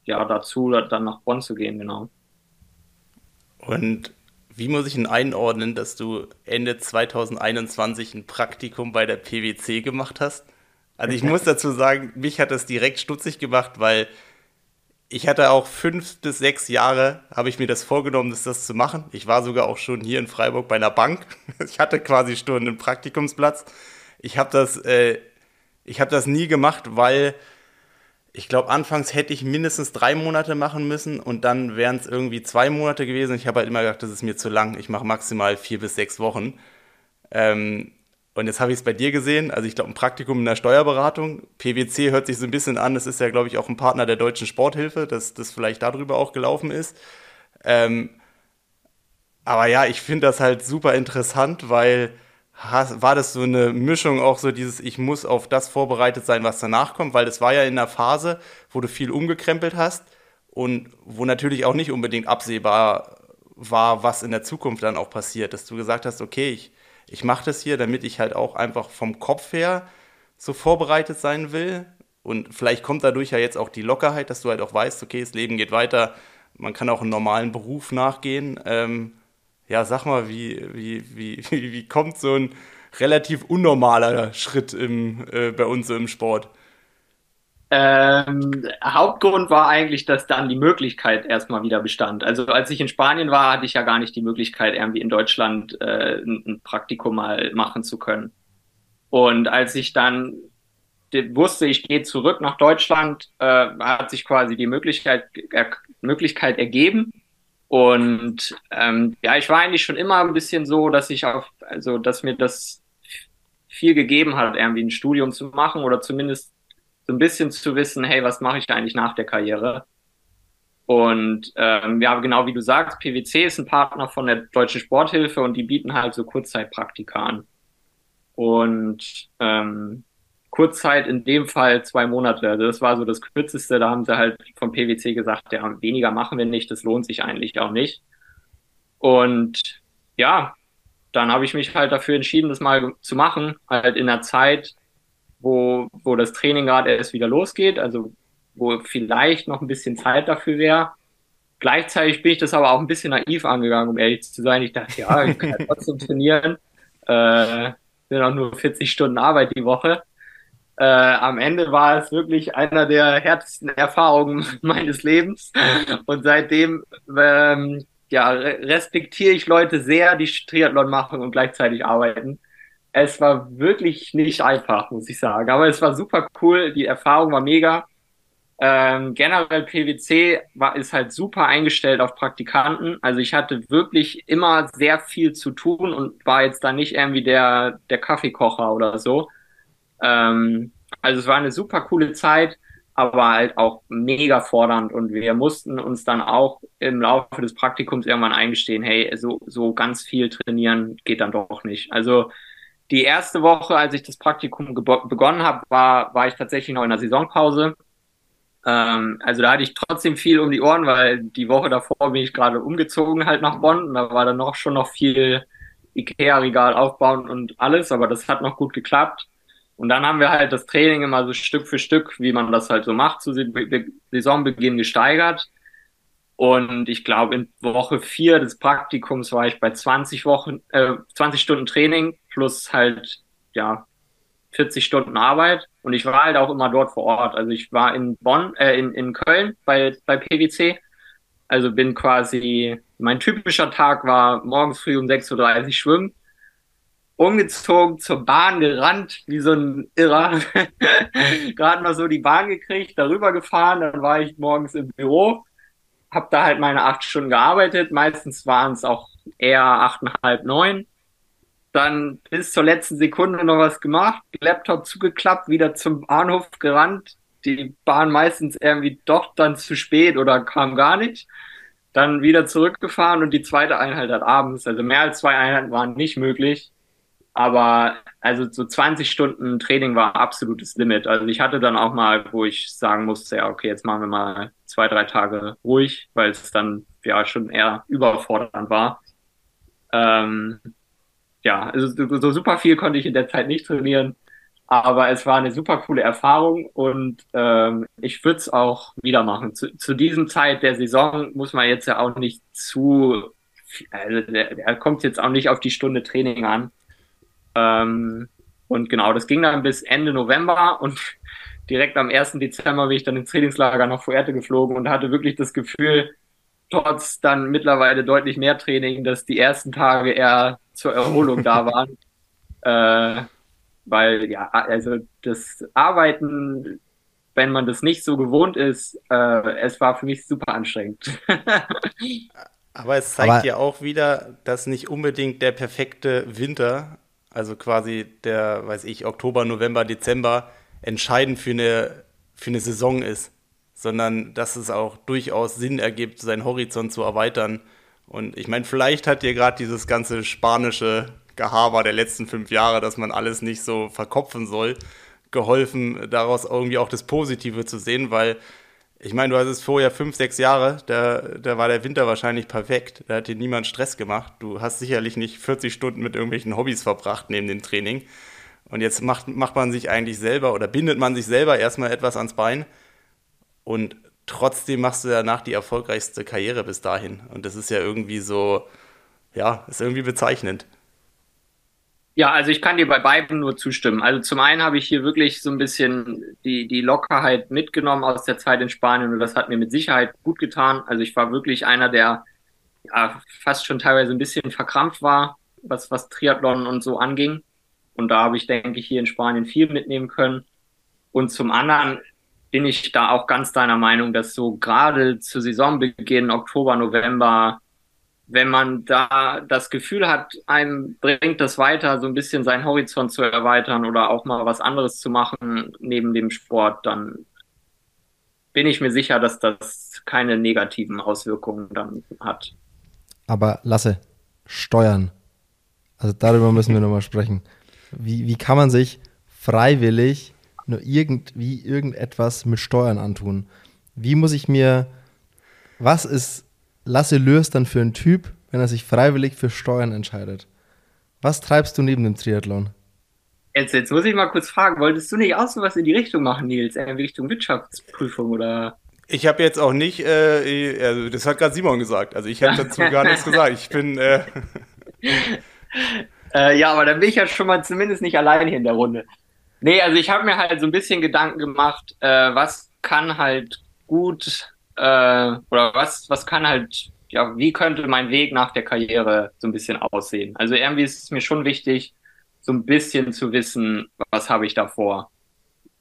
ja dazu, dann nach Bonn zu gehen, genau. Und wie muss ich ihn einordnen, dass du Ende 2021 ein Praktikum bei der PwC gemacht hast? Also ich muss dazu sagen, mich hat das direkt stutzig gemacht, weil ich hatte auch fünf bis sechs Jahre, habe ich mir das vorgenommen, das, das zu machen. Ich war sogar auch schon hier in Freiburg bei einer Bank. Ich hatte quasi schon einen Praktikumsplatz. Ich habe das, äh, ich habe das nie gemacht, weil ich glaube, anfangs hätte ich mindestens drei Monate machen müssen und dann wären es irgendwie zwei Monate gewesen. Ich habe halt immer gedacht, das ist mir zu lang. Ich mache maximal vier bis sechs Wochen. Ähm, und jetzt habe ich es bei dir gesehen, also ich glaube, ein Praktikum in der Steuerberatung. PwC hört sich so ein bisschen an, das ist ja, glaube ich, auch ein Partner der Deutschen Sporthilfe, dass das vielleicht darüber auch gelaufen ist. Ähm, aber ja, ich finde das halt super interessant, weil war das so eine Mischung auch so dieses, ich muss auf das vorbereitet sein, was danach kommt, weil das war ja in einer Phase, wo du viel umgekrempelt hast und wo natürlich auch nicht unbedingt absehbar war, was in der Zukunft dann auch passiert, dass du gesagt hast, okay, ich ich mache das hier, damit ich halt auch einfach vom Kopf her so vorbereitet sein will. Und vielleicht kommt dadurch ja jetzt auch die Lockerheit, dass du halt auch weißt, okay, das Leben geht weiter, man kann auch einen normalen Beruf nachgehen. Ähm, ja, sag mal, wie, wie, wie, wie, kommt so ein relativ unnormaler Schritt im, äh, bei uns im Sport? Ähm, Hauptgrund war eigentlich, dass dann die Möglichkeit erstmal wieder bestand. Also als ich in Spanien war, hatte ich ja gar nicht die Möglichkeit, irgendwie in Deutschland äh, ein, Praktikum mal machen zu können. Und als ich dann wusste, ich gehe zurück nach Deutschland, äh, hat sich quasi die Möglichkeit, er, Möglichkeit ergeben. Und ähm, ja, ich war eigentlich schon immer ein bisschen so, dass ich auf, also dass mir das viel gegeben hat, irgendwie ein Studium zu machen oder zumindest so ein bisschen zu wissen, hey, was mache ich eigentlich nach der Karriere? Und ähm, ja, genau wie du sagst, PwC ist ein Partner von der Deutschen Sporthilfe und die bieten halt so Kurzzeitpraktika an. Und ähm, Kurzzeit in dem Fall zwei Monate. Also das war so das Kürzeste. Da haben sie halt vom PwC gesagt, ja, weniger machen wir nicht, das lohnt sich eigentlich auch nicht. Und ja, dann habe ich mich halt dafür entschieden, das mal zu machen, halt in der Zeit, wo, wo das Training gerade erst wieder losgeht, also wo vielleicht noch ein bisschen Zeit dafür wäre. Gleichzeitig bin ich das aber auch ein bisschen naiv angegangen, um ehrlich zu sein. Ich dachte, ja, ich kann ja trotzdem trainieren. Äh, sind auch nur 40 Stunden Arbeit die Woche. Äh, am Ende war es wirklich einer der härtesten Erfahrungen meines Lebens. Und seitdem ähm, ja, respektiere ich Leute sehr, die Triathlon machen und gleichzeitig arbeiten. Es war wirklich nicht einfach, muss ich sagen. Aber es war super cool. Die Erfahrung war mega. Ähm, generell PwC war, ist halt super eingestellt auf Praktikanten. Also ich hatte wirklich immer sehr viel zu tun und war jetzt da nicht irgendwie der, der Kaffeekocher oder so. Ähm, also es war eine super coole Zeit, aber halt auch mega fordernd und wir mussten uns dann auch im Laufe des Praktikums irgendwann eingestehen, hey, so, so ganz viel trainieren geht dann doch nicht. Also die erste Woche, als ich das Praktikum begonnen habe, war, war ich tatsächlich noch in der Saisonpause. Ähm, also da hatte ich trotzdem viel um die Ohren, weil die Woche davor bin ich gerade umgezogen halt nach Bonn da war dann noch schon noch viel Ikea-Regal aufbauen und alles, aber das hat noch gut geklappt. Und dann haben wir halt das Training immer so Stück für Stück, wie man das halt so macht, zu Saisonbeginn gesteigert. Und ich glaube, in Woche vier des Praktikums war ich bei 20 Wochen, äh, 20 Stunden Training plus halt, ja, 40 Stunden Arbeit. Und ich war halt auch immer dort vor Ort. Also ich war in Bonn, äh, in, in Köln bei, bei PwC. Also bin quasi, mein typischer Tag war morgens früh um 6.30 Uhr schwimmen, umgezogen, zur Bahn gerannt, wie so ein Irrer. Gerade noch so die Bahn gekriegt, darüber gefahren, dann war ich morgens im Büro, habe da halt meine acht Stunden gearbeitet. Meistens waren es auch eher achteinhalb, neun. Dann bis zur letzten Sekunde noch was gemacht, Laptop zugeklappt, wieder zum Bahnhof gerannt, die Bahn meistens irgendwie doch dann zu spät oder kam gar nicht, dann wieder zurückgefahren und die zweite Einheit hat abends, also mehr als zwei Einheiten waren nicht möglich, aber also so 20 Stunden Training war absolutes Limit. Also ich hatte dann auch mal, wo ich sagen musste, ja, okay, jetzt machen wir mal zwei, drei Tage ruhig, weil es dann ja schon eher überfordernd war. Ähm, ja, also so super viel konnte ich in der Zeit nicht trainieren, aber es war eine super coole Erfahrung und ähm, ich würde es auch wieder machen. Zu, zu diesem Zeit der Saison muss man jetzt ja auch nicht zu, also der kommt jetzt auch nicht auf die Stunde Training an. Ähm, und genau, das ging dann bis Ende November und direkt am 1. Dezember bin ich dann ins Trainingslager nach Fuerte geflogen und hatte wirklich das Gefühl, trotz dann mittlerweile deutlich mehr Training, dass die ersten Tage eher zur Erholung da waren. Äh, weil ja, also das Arbeiten, wenn man das nicht so gewohnt ist, äh, es war für mich super anstrengend. Aber es zeigt Aber ja auch wieder, dass nicht unbedingt der perfekte Winter, also quasi der, weiß ich, Oktober, November, Dezember, entscheidend für eine, für eine Saison ist, sondern dass es auch durchaus Sinn ergibt, seinen Horizont zu erweitern. Und ich meine, vielleicht hat dir gerade dieses ganze spanische Gehaber der letzten fünf Jahre, dass man alles nicht so verkopfen soll, geholfen, daraus irgendwie auch das Positive zu sehen, weil ich meine, du hattest vorher fünf, sechs Jahre, da, da war der Winter wahrscheinlich perfekt, da hat dir niemand Stress gemacht. Du hast sicherlich nicht 40 Stunden mit irgendwelchen Hobbys verbracht neben dem Training. Und jetzt macht, macht man sich eigentlich selber oder bindet man sich selber erstmal etwas ans Bein. Und trotzdem machst du danach die erfolgreichste Karriere bis dahin. Und das ist ja irgendwie so, ja, ist irgendwie bezeichnend. Ja, also ich kann dir bei beiden nur zustimmen. Also zum einen habe ich hier wirklich so ein bisschen die, die Lockerheit mitgenommen aus der Zeit in Spanien und das hat mir mit Sicherheit gut getan. Also ich war wirklich einer, der ja, fast schon teilweise ein bisschen verkrampft war, was, was Triathlon und so anging. Und da habe ich, denke ich, hier in Spanien viel mitnehmen können. Und zum anderen bin ich da auch ganz deiner Meinung, dass so gerade zu Saisonbeginn, Oktober, November, wenn man da das Gefühl hat, einem bringt das weiter, so ein bisschen seinen Horizont zu erweitern oder auch mal was anderes zu machen neben dem Sport, dann bin ich mir sicher, dass das keine negativen Auswirkungen dann hat. Aber Lasse, Steuern. Also darüber müssen wir nochmal sprechen. Wie, wie kann man sich freiwillig nur irgendwie irgendetwas mit Steuern antun. Wie muss ich mir, was ist Lasse Lürs dann für ein Typ, wenn er sich freiwillig für Steuern entscheidet? Was treibst du neben dem Triathlon? Jetzt, jetzt muss ich mal kurz fragen, wolltest du nicht auch so was in die Richtung machen, Nils? In Richtung Wirtschaftsprüfung oder? Ich habe jetzt auch nicht, äh, also das hat gerade Simon gesagt, also ich habe dazu gar nichts gesagt. Ich bin. Äh äh, ja, aber dann bin ich ja schon mal zumindest nicht allein hier in der Runde. Nee, also ich habe mir halt so ein bisschen Gedanken gemacht, äh, was kann halt gut äh, oder was, was kann halt, ja, wie könnte mein Weg nach der Karriere so ein bisschen aussehen? Also irgendwie ist es mir schon wichtig, so ein bisschen zu wissen, was habe ich da vor.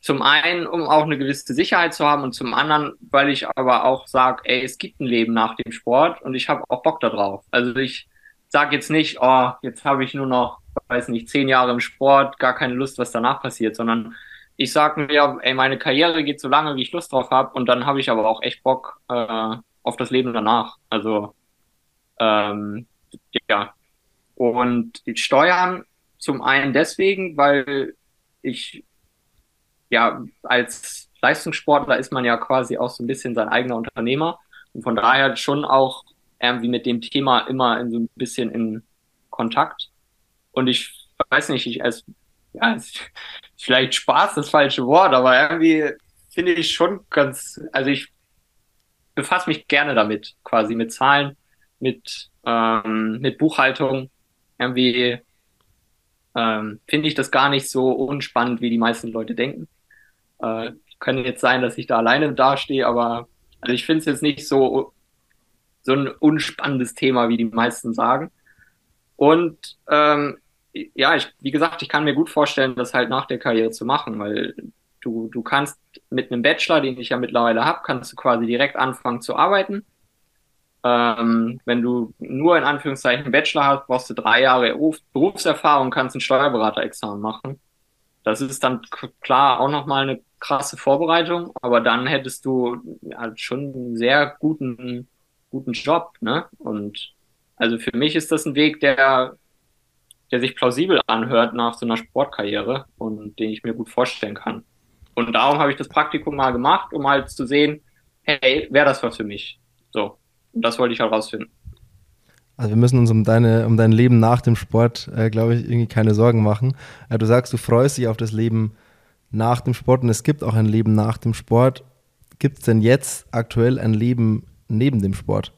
Zum einen, um auch eine gewisse Sicherheit zu haben und zum anderen, weil ich aber auch sage, ey, es gibt ein Leben nach dem Sport und ich habe auch Bock da drauf. Also ich sage jetzt nicht, oh, jetzt habe ich nur noch, weiß nicht, zehn Jahre im Sport, gar keine Lust, was danach passiert, sondern ich sage mir, ey, meine Karriere geht so lange, wie ich Lust drauf habe und dann habe ich aber auch echt Bock äh, auf das Leben danach. Also ähm, ja. Und die Steuern zum einen deswegen, weil ich ja, als Leistungssportler ist man ja quasi auch so ein bisschen sein eigener Unternehmer und von daher schon auch irgendwie mit dem Thema immer in so ein bisschen in Kontakt. Und ich weiß nicht, ich als, ja, vielleicht Spaß das falsche Wort, aber irgendwie finde ich schon ganz, also ich befasse mich gerne damit, quasi mit Zahlen, mit, ähm, mit Buchhaltung. Irgendwie ähm, finde ich das gar nicht so unspannend, wie die meisten Leute denken. Äh, könnte jetzt sein, dass ich da alleine dastehe, aber also ich finde es jetzt nicht so, so ein unspannendes Thema, wie die meisten sagen. Und ähm, ja, ich, wie gesagt, ich kann mir gut vorstellen, das halt nach der Karriere zu machen, weil du, du kannst mit einem Bachelor, den ich ja mittlerweile habe, kannst du quasi direkt anfangen zu arbeiten. Ähm, wenn du nur in Anführungszeichen Bachelor hast, brauchst du drei Jahre Berufserfahrung, kannst ein Steuerberaterexamen machen. Das ist dann klar auch nochmal eine krasse Vorbereitung, aber dann hättest du halt schon einen sehr guten, guten Job, ne? Und also für mich ist das ein Weg, der, der sich plausibel anhört nach so einer Sportkarriere und den ich mir gut vorstellen kann. Und darum habe ich das Praktikum mal gemacht, um halt zu sehen, hey, wäre das was für mich? So. Und das wollte ich herausfinden. Also wir müssen uns um, deine, um dein Leben nach dem Sport, äh, glaube ich, irgendwie keine Sorgen machen. Äh, du sagst, du freust dich auf das Leben nach dem Sport und es gibt auch ein Leben nach dem Sport. Gibt es denn jetzt aktuell ein Leben neben dem Sport?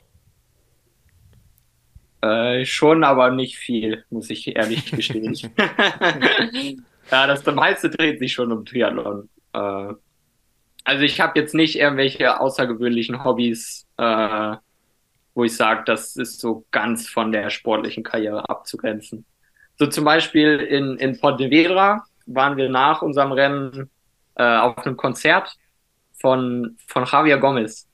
Äh, schon, aber nicht viel, muss ich ehrlich gestehen. ja, das meiste dreht sich schon um Triathlon. Äh, also ich habe jetzt nicht irgendwelche außergewöhnlichen Hobbys, äh, wo ich sage, das ist so ganz von der sportlichen Karriere abzugrenzen. So zum Beispiel in, in Pontevedra waren wir nach unserem Rennen äh, auf einem Konzert von, von Javier Gomez.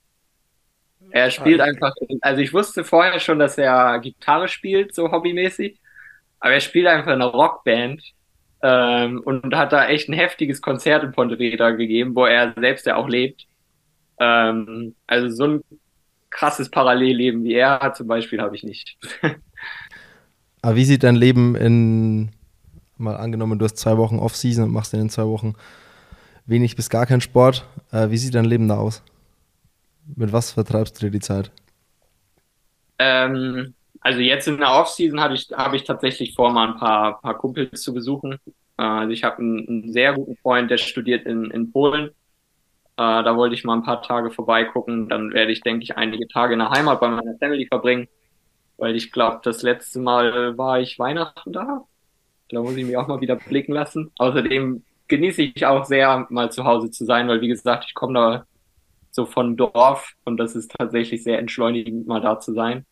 Er spielt ah, einfach, also ich wusste vorher schon, dass er Gitarre spielt, so hobbymäßig, aber er spielt einfach in einer Rockband ähm, und hat da echt ein heftiges Konzert in Pontevedra gegeben, wo er selbst ja auch lebt. Ähm, also so ein krasses Parallelleben wie er hat zum Beispiel, habe ich nicht. Aber wie sieht dein Leben in, mal angenommen, du hast zwei Wochen Off-Season und machst in den zwei Wochen wenig bis gar keinen Sport. Äh, wie sieht dein Leben da aus? Mit was vertreibst du dir die Zeit? Ähm, also jetzt in der Off-Season habe ich, hab ich tatsächlich vor, mal ein paar, paar Kumpels zu besuchen. Äh, also ich habe einen, einen, sehr guten Freund, der studiert in, in Polen. Äh, da wollte ich mal ein paar Tage vorbeigucken. Dann werde ich, denke ich, einige Tage in der Heimat bei meiner Family verbringen. Weil ich glaube, das letzte Mal war ich Weihnachten da. Da muss ich mich auch mal wieder blicken lassen. Außerdem genieße ich auch sehr, mal zu Hause zu sein, weil wie gesagt, ich komme da so von Dorf und das ist tatsächlich sehr entschleunigend, mal da zu sein.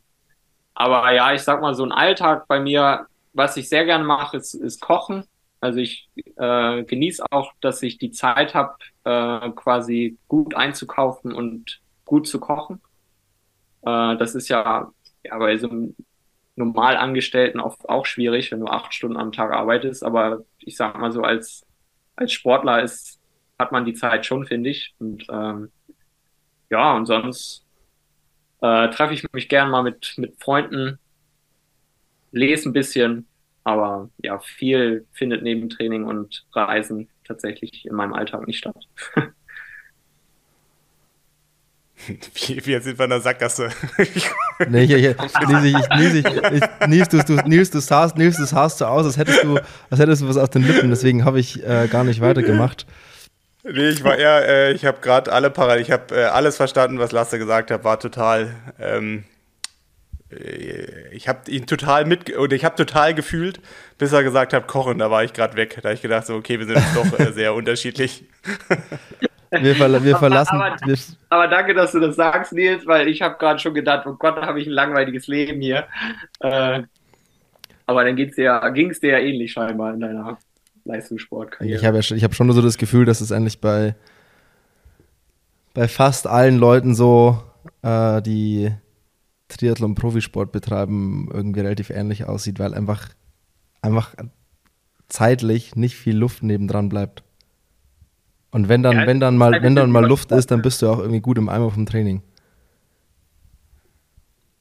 Aber ja, ich sag mal, so ein Alltag bei mir, was ich sehr gern mache, ist, ist Kochen. Also ich äh, genieße auch, dass ich die Zeit habe, äh, quasi gut einzukaufen und gut zu kochen. Äh, das ist ja, ja bei so einem normal Angestellten oft auch schwierig, wenn du acht Stunden am Tag arbeitest. Aber ich sag mal so, als, als Sportler ist, hat man die Zeit schon, finde ich. Und ähm, ja, und sonst äh, treffe ich mich gern mal mit, mit Freunden, lese ein bisschen, aber ja, viel findet neben Training und Reisen tatsächlich in meinem Alltag nicht statt. Wie, wie jetzt sind wir in der Sackgasse. nee, ich, ich, Nils, ich, Nils, ich, ich, Nils, du, du, Nils, du sahst, Nils, du sahst so aus, als hättest du, als hättest du was aus den Lippen, deswegen habe ich äh, gar nicht weitergemacht. Nee, ich war eher, äh, ich habe gerade alle parallel, ich habe äh, alles verstanden, was Lasse gesagt hat, war total, ähm, äh, ich habe ihn total mit, und ich habe total gefühlt, bis er gesagt hat, kochen, da war ich gerade weg. Da habe ich gedacht, so, okay, wir sind doch äh, sehr unterschiedlich. Wir, ver wir verlassen. Aber, aber, aber, danke, dass du das sagst, Nils, weil ich habe gerade schon gedacht, oh Gott, habe ich ein langweiliges Leben hier. Äh, aber dann ging es dir ja ähnlich scheinbar in deiner Leistungssportkarriere. Ich habe ja, ich hab schon so das Gefühl, dass es eigentlich bei, bei fast allen Leuten so, äh, die Triathlon-Profisport betreiben, irgendwie relativ ähnlich aussieht, weil einfach, einfach zeitlich nicht viel Luft nebendran bleibt. Und wenn dann, ja, wenn dann mal, wenn dann mal Luft ist, dann bist du auch irgendwie gut im Eimer vom Training.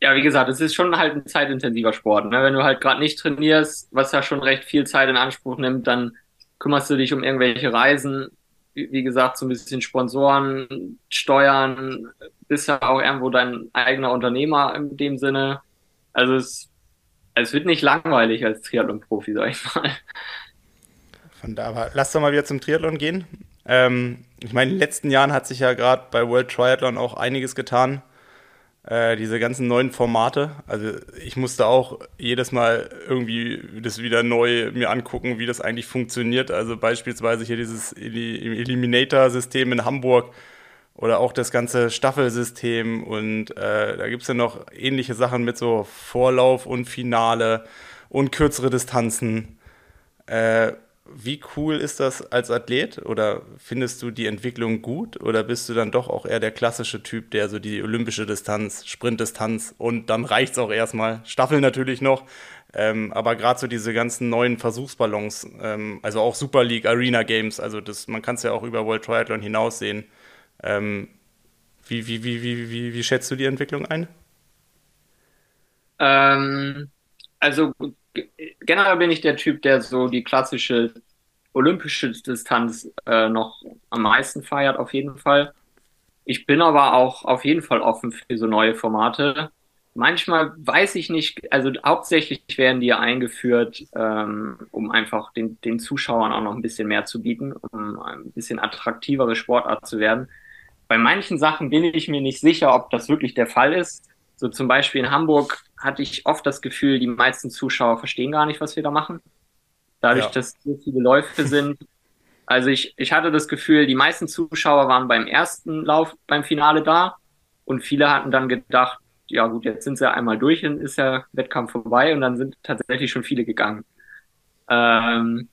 Ja, wie gesagt, es ist schon halt ein zeitintensiver Sport. Ne? Wenn du halt gerade nicht trainierst, was ja schon recht viel Zeit in Anspruch nimmt, dann kümmerst du dich um irgendwelche Reisen, wie gesagt, so ein bisschen Sponsoren, Steuern, bist ja auch irgendwo dein eigener Unternehmer in dem Sinne. Also es, es wird nicht langweilig als Triathlon-Profi, sag ich mal. Von da, aber lass doch mal wieder zum Triathlon gehen. Ähm, ich meine, in den letzten Jahren hat sich ja gerade bei World Triathlon auch einiges getan. Äh, diese ganzen neuen Formate. Also ich musste auch jedes Mal irgendwie das wieder neu mir angucken, wie das eigentlich funktioniert. Also beispielsweise hier dieses Eliminator-System in Hamburg oder auch das ganze Staffelsystem und äh, da gibt es ja noch ähnliche Sachen mit so Vorlauf und Finale und kürzere Distanzen. Äh, wie cool ist das als Athlet? Oder findest du die Entwicklung gut? Oder bist du dann doch auch eher der klassische Typ, der so die olympische Distanz, Sprintdistanz und dann reicht es auch erstmal. Staffel natürlich noch. Ähm, aber gerade so diese ganzen neuen Versuchsballons, ähm, also auch Super League, Arena Games, also das, man kann es ja auch über World Triathlon hinaus sehen. Ähm, wie, wie, wie, wie, wie, wie schätzt du die Entwicklung ein? Ähm, also generell bin ich der Typ, der so die klassische olympische Distanz äh, noch am meisten feiert, auf jeden Fall. Ich bin aber auch auf jeden Fall offen für so neue Formate. Manchmal weiß ich nicht, also hauptsächlich werden die eingeführt, ähm, um einfach den, den Zuschauern auch noch ein bisschen mehr zu bieten, um ein bisschen attraktivere Sportart zu werden. Bei manchen Sachen bin ich mir nicht sicher, ob das wirklich der Fall ist. So zum Beispiel in Hamburg hatte ich oft das Gefühl, die meisten Zuschauer verstehen gar nicht, was wir da machen. Dadurch, ja. dass so viele Läufe sind. Also ich, ich hatte das Gefühl, die meisten Zuschauer waren beim ersten Lauf beim Finale da und viele hatten dann gedacht, ja gut, jetzt sind sie ja einmal durch und ist der Wettkampf vorbei und dann sind tatsächlich schon viele gegangen. Ähm,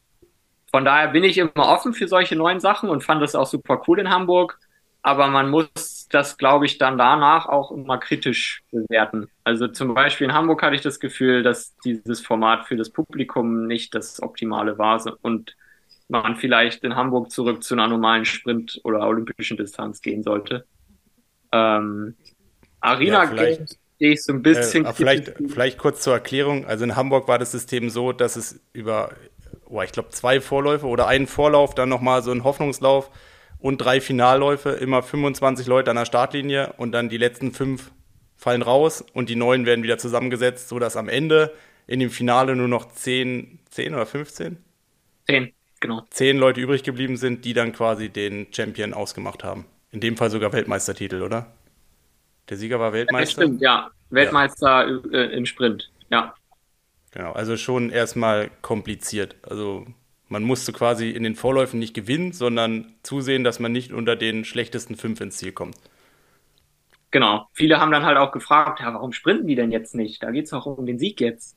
von daher bin ich immer offen für solche neuen Sachen und fand das auch super cool in Hamburg aber man muss das, glaube ich, dann danach auch immer kritisch bewerten. Also zum Beispiel in Hamburg hatte ich das Gefühl, dass dieses Format für das Publikum nicht das Optimale war und man vielleicht in Hamburg zurück zu einer normalen Sprint- oder olympischen Distanz gehen sollte. Ähm, Arena ja, sehe ich so ein bisschen. Äh, vielleicht, vielleicht kurz zur Erklärung. Also in Hamburg war das System so, dass es über, oh, ich glaube, zwei Vorläufe oder einen Vorlauf, dann nochmal so ein Hoffnungslauf und drei Finalläufe, immer 25 Leute an der Startlinie und dann die letzten fünf fallen raus und die neun werden wieder zusammengesetzt, sodass am Ende in dem Finale nur noch 10, 10 oder 15? 10, genau. 10 Leute übrig geblieben sind, die dann quasi den Champion ausgemacht haben. In dem Fall sogar Weltmeistertitel, oder? Der Sieger war Weltmeister? Ja, stimmt, ja. Weltmeister ja. Äh, im Sprint, ja. Genau, also schon erstmal kompliziert. Also man musste quasi in den Vorläufen nicht gewinnen, sondern zusehen, dass man nicht unter den schlechtesten fünf ins Ziel kommt. Genau. Viele haben dann halt auch gefragt, ja, warum sprinten die denn jetzt nicht? Da geht es doch um den Sieg jetzt.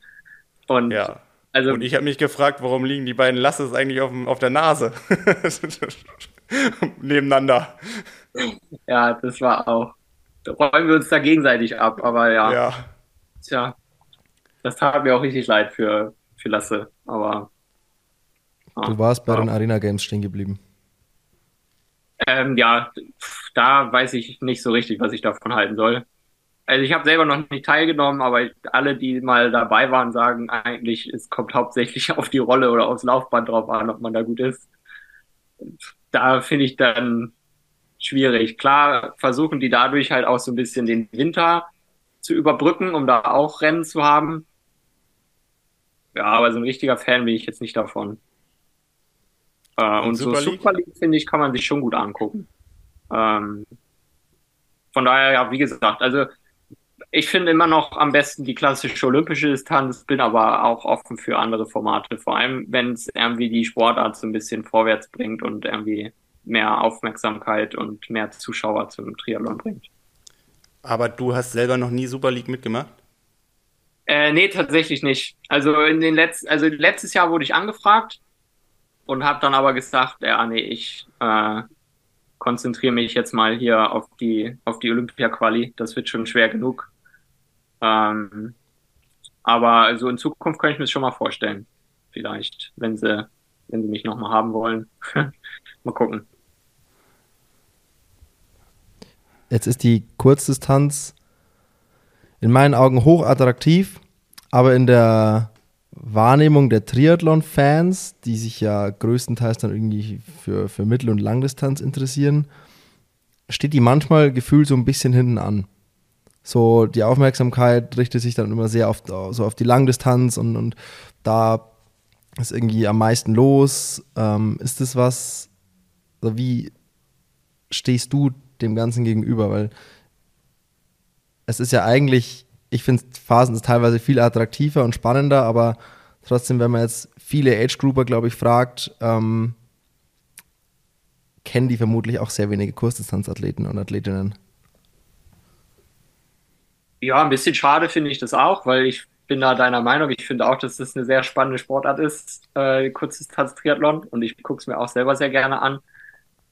Und, ja. also, Und ich habe mich gefragt, warum liegen die beiden Lasses eigentlich auf, auf der Nase? Nebeneinander. Ja, das war auch. Da räumen wir uns da gegenseitig ab, aber ja. Ja. Tja. Das tat mir auch richtig leid für, für Lasse, aber Du warst bei ja. den Arena Games stehen geblieben. Ähm, ja, da weiß ich nicht so richtig, was ich davon halten soll. Also ich habe selber noch nicht teilgenommen, aber alle, die mal dabei waren, sagen eigentlich, es kommt hauptsächlich auf die Rolle oder aufs Laufband drauf an, ob man da gut ist. Da finde ich dann, schwierig. Klar versuchen die dadurch halt auch so ein bisschen den Winter zu überbrücken, um da auch Rennen zu haben. Ja, aber so ein richtiger Fan bin ich jetzt nicht davon. Äh, und, Super so Super League, finde ich, kann man sich schon gut angucken. Ähm, von daher, ja, wie gesagt, also ich finde immer noch am besten die klassische olympische Distanz, bin aber auch offen für andere Formate, vor allem wenn es irgendwie die Sportart so ein bisschen vorwärts bringt und irgendwie mehr Aufmerksamkeit und mehr Zuschauer zum Triathlon bringt. Aber du hast selber noch nie Super League mitgemacht? Äh, nee, tatsächlich nicht. Also in den letzten, also letztes Jahr wurde ich angefragt und habe dann aber gesagt, ja, nee, ich äh, konzentriere mich jetzt mal hier auf die auf die Olympia-Quali. Das wird schon schwer genug. Ähm, aber also in Zukunft kann ich mir das schon mal vorstellen. Vielleicht, wenn sie, wenn sie mich nochmal haben wollen. mal gucken. Jetzt ist die Kurzdistanz in meinen Augen hochattraktiv, aber in der Wahrnehmung der Triathlon-Fans, die sich ja größtenteils dann irgendwie für, für Mittel- und Langdistanz interessieren, steht die manchmal gefühlt so ein bisschen hinten an. So, die Aufmerksamkeit richtet sich dann immer sehr auf, so auf die Langdistanz und, und da ist irgendwie am meisten los. Ähm, ist das was, also wie stehst du dem Ganzen gegenüber, weil es ist ja eigentlich, ich finde Phasen ist teilweise viel attraktiver und spannender, aber trotzdem, wenn man jetzt viele Age-Grouper, glaube ich, fragt, ähm, kennen die vermutlich auch sehr wenige Kursdistanzathleten und Athletinnen. Ja, ein bisschen schade finde ich das auch, weil ich bin da deiner Meinung. Ich finde auch, dass das eine sehr spannende Sportart ist, äh, Kurzdistanz-Triathlon. Und ich gucke es mir auch selber sehr gerne an.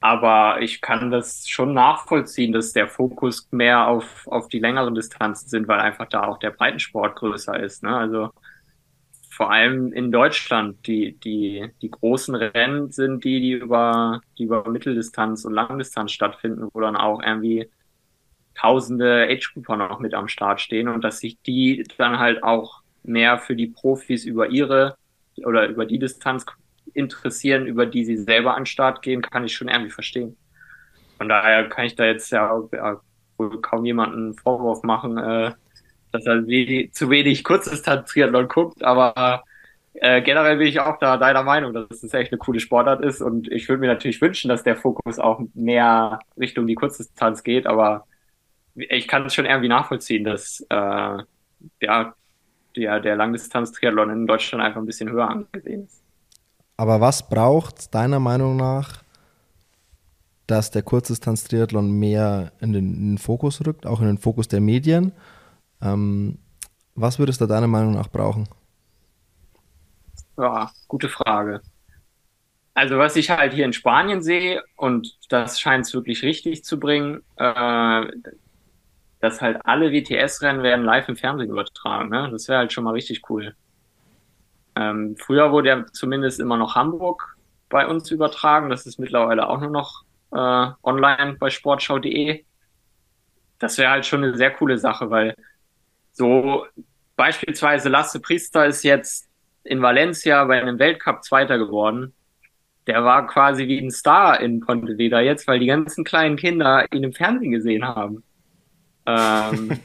Aber ich kann das schon nachvollziehen, dass der Fokus mehr auf, auf die längeren Distanzen sind, weil einfach da auch der Breitensport größer ist. Ne? Also vor allem in Deutschland, die, die, die großen Rennen sind die, die über, die über Mitteldistanz und Langdistanz stattfinden, wo dann auch irgendwie tausende Age-Grouper noch mit am Start stehen und dass sich die dann halt auch mehr für die Profis über ihre oder über die Distanz interessieren, über die sie selber an den Start gehen, kann ich schon irgendwie verstehen. Von daher kann ich da jetzt ja, ja wohl kaum jemanden Vorwurf machen, äh, dass er wenig, zu wenig Kurzdistanz-Triathlon guckt, aber äh, generell bin ich auch da deiner Meinung, dass es echt eine coole Sportart ist und ich würde mir natürlich wünschen, dass der Fokus auch mehr Richtung die Kurzdistanz geht, aber ich kann es schon irgendwie nachvollziehen, dass äh, ja, der, der Langdistanz-Triathlon in Deutschland einfach ein bisschen höher angesehen ist. Aber was braucht deiner Meinung nach, dass der Kurzdistanz-Triathlon mehr in den, in den, Fokus rückt, auch in den Fokus der Medien? Ähm, was würdest du deiner Meinung nach brauchen? Ja, gute Frage. Also was ich halt hier in Spanien sehe, und das scheint es wirklich richtig zu bringen, äh, dass halt alle WTS-Rennen werden live im Fernsehen übertragen. Ne? Das wäre halt schon mal richtig cool. Ähm, früher wurde ja zumindest immer noch Hamburg bei uns übertragen. Das ist mittlerweile auch nur noch äh, online bei sportschau.de. Das wäre halt schon eine sehr coole Sache, weil so beispielsweise Lasse Priester ist jetzt in Valencia bei einem Weltcup Zweiter geworden. Der war quasi wie ein Star in Pontevedra jetzt, weil die ganzen kleinen Kinder ihn im Fernsehen gesehen haben. Ähm,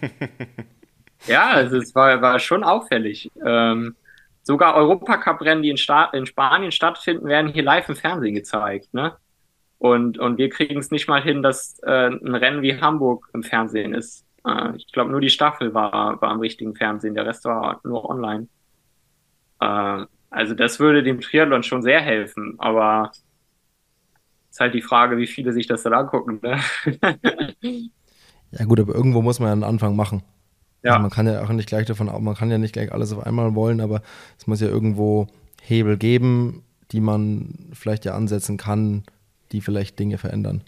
ja, also es war, war schon auffällig. Ähm, sogar Europacup-Rennen, die in, in, Spanien stattfinden, werden hier live im Fernsehen gezeigt. Ne? Und, und wir kriegen es nicht mal hin, dass äh, ein Rennen wie Hamburg im Fernsehen ist. Äh, ich glaube, nur die Staffel war, war am richtigen Fernsehen, der Rest war nur online. Äh, also das würde dem Triathlon schon sehr helfen, aber ist halt die Frage, wie viele sich das dann angucken. Ne? ja gut, aber irgendwo muss man ja einen Anfang machen. Ja. Also man kann ja auch nicht gleich davon, man kann ja nicht gleich alles auf einmal wollen, aber es muss ja irgendwo Hebel geben, die man vielleicht ja ansetzen kann, die vielleicht Dinge verändern.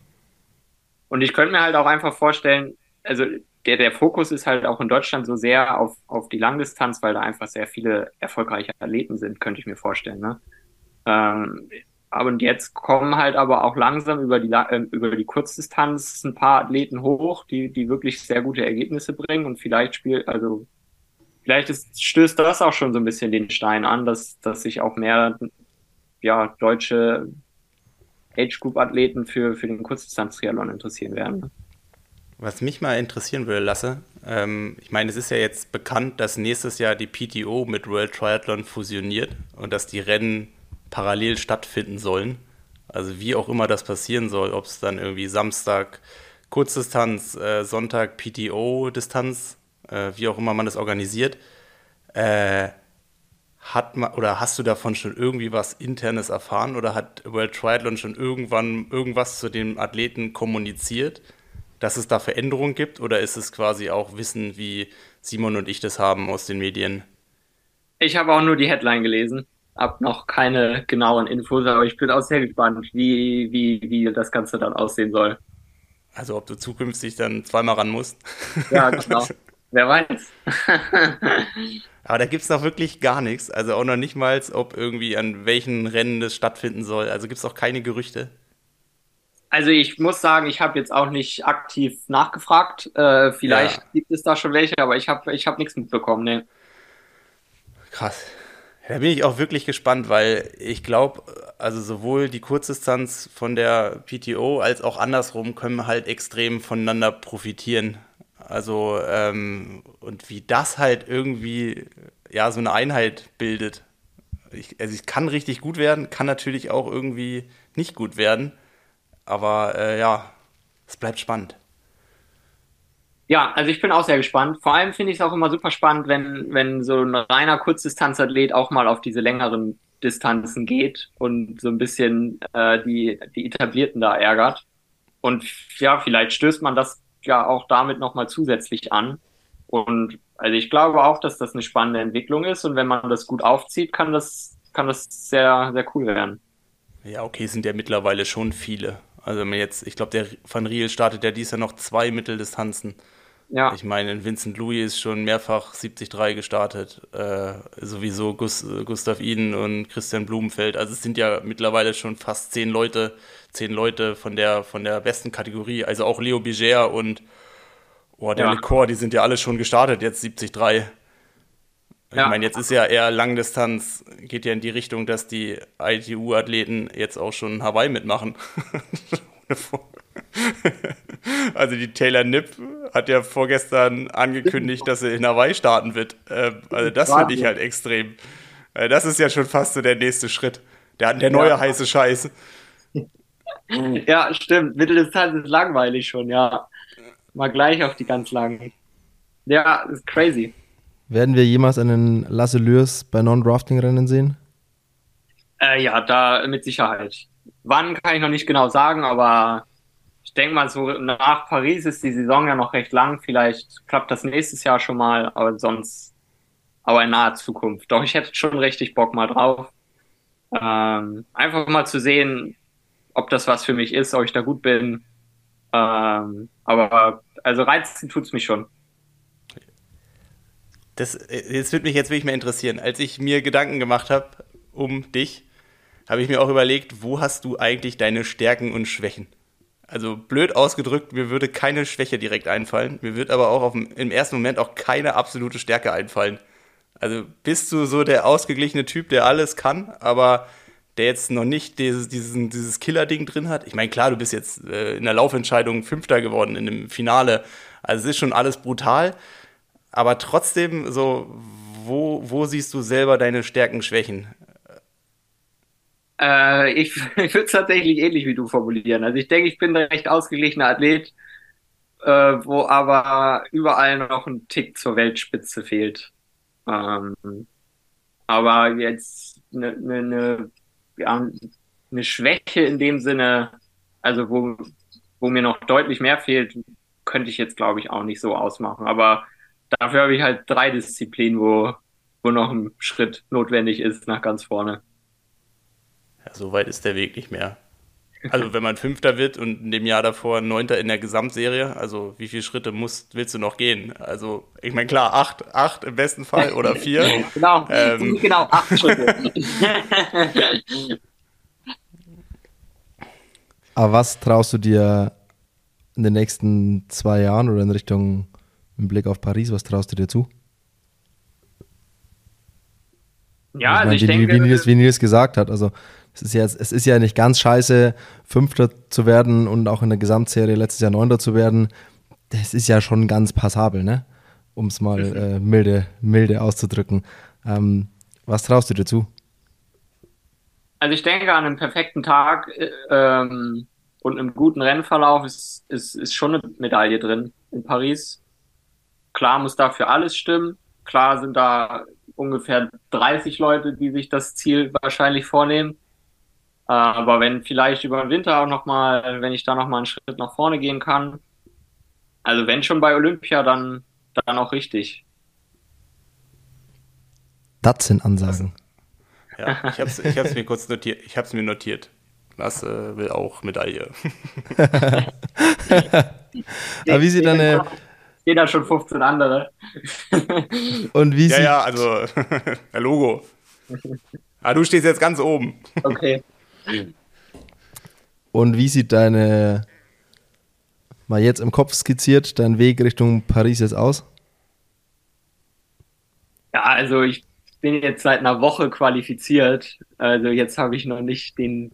Und ich könnte mir halt auch einfach vorstellen, also der, der Fokus ist halt auch in Deutschland so sehr auf, auf die Langdistanz, weil da einfach sehr viele erfolgreiche Athleten sind, könnte ich mir vorstellen. Ne? Ähm, und jetzt kommen halt aber auch langsam über die, äh, über die Kurzdistanz ein paar Athleten hoch, die, die wirklich sehr gute Ergebnisse bringen und vielleicht spielt, also vielleicht ist, stößt das auch schon so ein bisschen den Stein an, dass, dass sich auch mehr ja, deutsche Age-Group-Athleten für, für den Kurzdistanz-Triathlon interessieren werden. Was mich mal interessieren würde, Lasse, ähm, ich meine, es ist ja jetzt bekannt, dass nächstes Jahr die PTO mit World Triathlon fusioniert und dass die Rennen parallel stattfinden sollen. Also wie auch immer das passieren soll, ob es dann irgendwie Samstag Kurzdistanz, äh, Sonntag PTO-Distanz, äh, wie auch immer man das organisiert. Äh, hat man, oder hast du davon schon irgendwie was Internes erfahren oder hat World Triathlon schon irgendwann irgendwas zu den Athleten kommuniziert, dass es da Veränderungen gibt oder ist es quasi auch Wissen, wie Simon und ich das haben aus den Medien? Ich habe auch nur die Headline gelesen, habe noch keine genauen Infos, aber ich bin auch sehr gespannt, wie, wie, wie das Ganze dann aussehen soll. Also ob du zukünftig dann zweimal ran musst. Ja, genau. Wer weiß. Aber da gibt es noch wirklich gar nichts. Also auch noch nicht mal, ob irgendwie an welchen Rennen das stattfinden soll. Also gibt es auch keine Gerüchte. Also ich muss sagen, ich habe jetzt auch nicht aktiv nachgefragt. Äh, vielleicht ja. gibt es da schon welche, aber ich habe ich hab nichts mitbekommen. Nee. Krass. Da bin ich auch wirklich gespannt, weil ich glaube, also sowohl die Kurzdistanz von der PTO als auch andersrum können halt extrem voneinander profitieren. Also, ähm, und wie das halt irgendwie, ja, so eine Einheit bildet. Ich, also, es kann richtig gut werden, kann natürlich auch irgendwie nicht gut werden. Aber äh, ja, es bleibt spannend. Ja, also ich bin auch sehr gespannt. Vor allem finde ich es auch immer super spannend, wenn, wenn so ein reiner Kurzdistanzathlet auch mal auf diese längeren Distanzen geht und so ein bisschen äh, die, die Etablierten da ärgert. Und ja, vielleicht stößt man das ja auch damit nochmal zusätzlich an. Und also ich glaube auch, dass das eine spannende Entwicklung ist und wenn man das gut aufzieht, kann das, kann das sehr, sehr cool werden. Ja, okay, sind ja mittlerweile schon viele. Also wenn man jetzt, ich glaube, der Van Riel startet ja dies Jahr noch zwei Mitteldistanzen. Ja. Ich meine, Vincent Louis ist schon mehrfach 73 gestartet. Äh, sowieso Gus, Gustav Iden und Christian Blumenfeld. Also es sind ja mittlerweile schon fast zehn Leute, zehn Leute von der, von der besten Kategorie. Also auch Leo Biger und oh, der ja. Lecor, die sind ja alle schon gestartet, jetzt 73. Ich ja. meine, jetzt ist ja eher Langdistanz, geht ja in die Richtung, dass die ITU-Athleten jetzt auch schon Hawaii mitmachen. also die Taylor Nipp hat ja vorgestern angekündigt, dass sie in Hawaii starten wird. Ähm, also das finde ich halt extrem. Äh, das ist ja schon fast so der nächste Schritt. Der, der neue ja. heiße Scheiß. Ja, stimmt. Mitteldistanz ist langweilig schon, ja. Mal gleich auf die ganz langen. Ja, ist crazy. Werden wir jemals einen Lasse Lürs bei Non-Drafting-Rennen sehen? Äh, ja, da mit Sicherheit. Wann kann ich noch nicht genau sagen, aber ich denke mal, so nach Paris ist die Saison ja noch recht lang. Vielleicht klappt das nächstes Jahr schon mal, aber sonst aber in naher Zukunft. Doch ich hätte schon richtig Bock mal drauf. Ähm, einfach mal zu sehen, ob das was für mich ist, ob ich da gut bin. Ähm, aber also reizen tut's mich schon. Das, das würde mich jetzt wirklich mehr interessieren. Als ich mir Gedanken gemacht habe um dich, habe ich mir auch überlegt, wo hast du eigentlich deine Stärken und Schwächen? Also blöd ausgedrückt, mir würde keine Schwäche direkt einfallen. Mir wird aber auch auf, im ersten Moment auch keine absolute Stärke einfallen. Also bist du so der ausgeglichene Typ, der alles kann, aber der jetzt noch nicht dieses, diesen, dieses Killer-Ding drin hat. Ich meine, klar, du bist jetzt äh, in der Laufentscheidung Fünfter geworden in dem Finale. Also es ist schon alles brutal. Aber trotzdem, so, wo, wo siehst du selber deine Stärken, Schwächen? Äh, ich ich würde es tatsächlich ähnlich wie du formulieren. Also ich denke, ich bin ein recht ausgeglichener Athlet, äh, wo aber überall noch ein Tick zur Weltspitze fehlt. Ähm, aber jetzt eine ne, ne, ja, ne Schwäche in dem Sinne, also wo, wo mir noch deutlich mehr fehlt, könnte ich jetzt, glaube ich, auch nicht so ausmachen. Aber dafür habe ich halt drei Disziplinen, wo, wo noch ein Schritt notwendig ist nach ganz vorne. Ja, so weit ist der Weg nicht mehr. Also wenn man Fünfter wird und in dem Jahr davor Neunter in der Gesamtserie, also wie viele Schritte musst, willst du noch gehen? Also ich meine klar, acht, acht im besten Fall oder vier. genau, ähm, genau, acht Schritte. Aber was traust du dir in den nächsten zwei Jahren oder in Richtung im Blick auf Paris, was traust du dir zu? Ja, also, also ich wie, denke, wie, Nils, wie Nils gesagt hat, also es ist, ja, es ist ja nicht ganz scheiße, Fünfter zu werden und auch in der Gesamtserie letztes Jahr Neunter zu werden. Das ist ja schon ganz passabel, ne? Um es mal äh, milde, milde auszudrücken. Ähm, was traust du dir zu? Also ich denke, an einem perfekten Tag äh, ähm, und einem guten Rennverlauf ist, ist, ist schon eine Medaille drin in Paris. Klar muss dafür alles stimmen. Klar sind da ungefähr 30 Leute, die sich das Ziel wahrscheinlich vornehmen. Aber wenn vielleicht über den Winter auch nochmal, wenn ich da nochmal einen Schritt nach vorne gehen kann, also wenn schon bei Olympia, dann, dann auch richtig. Das sind Ansagen. Ja, ich habe es ich mir kurz notiert. Ich habe es mir notiert. Lasse will auch Medaille. Aber wie sieht deine. Jeder schon 15 andere. Und wie ja, ja, also, der Logo. Ah, du stehst jetzt ganz oben. Okay. Und wie sieht deine, mal jetzt im Kopf skizziert, dein Weg Richtung Paris jetzt aus? Ja, also ich bin jetzt seit einer Woche qualifiziert. Also jetzt habe ich noch nicht den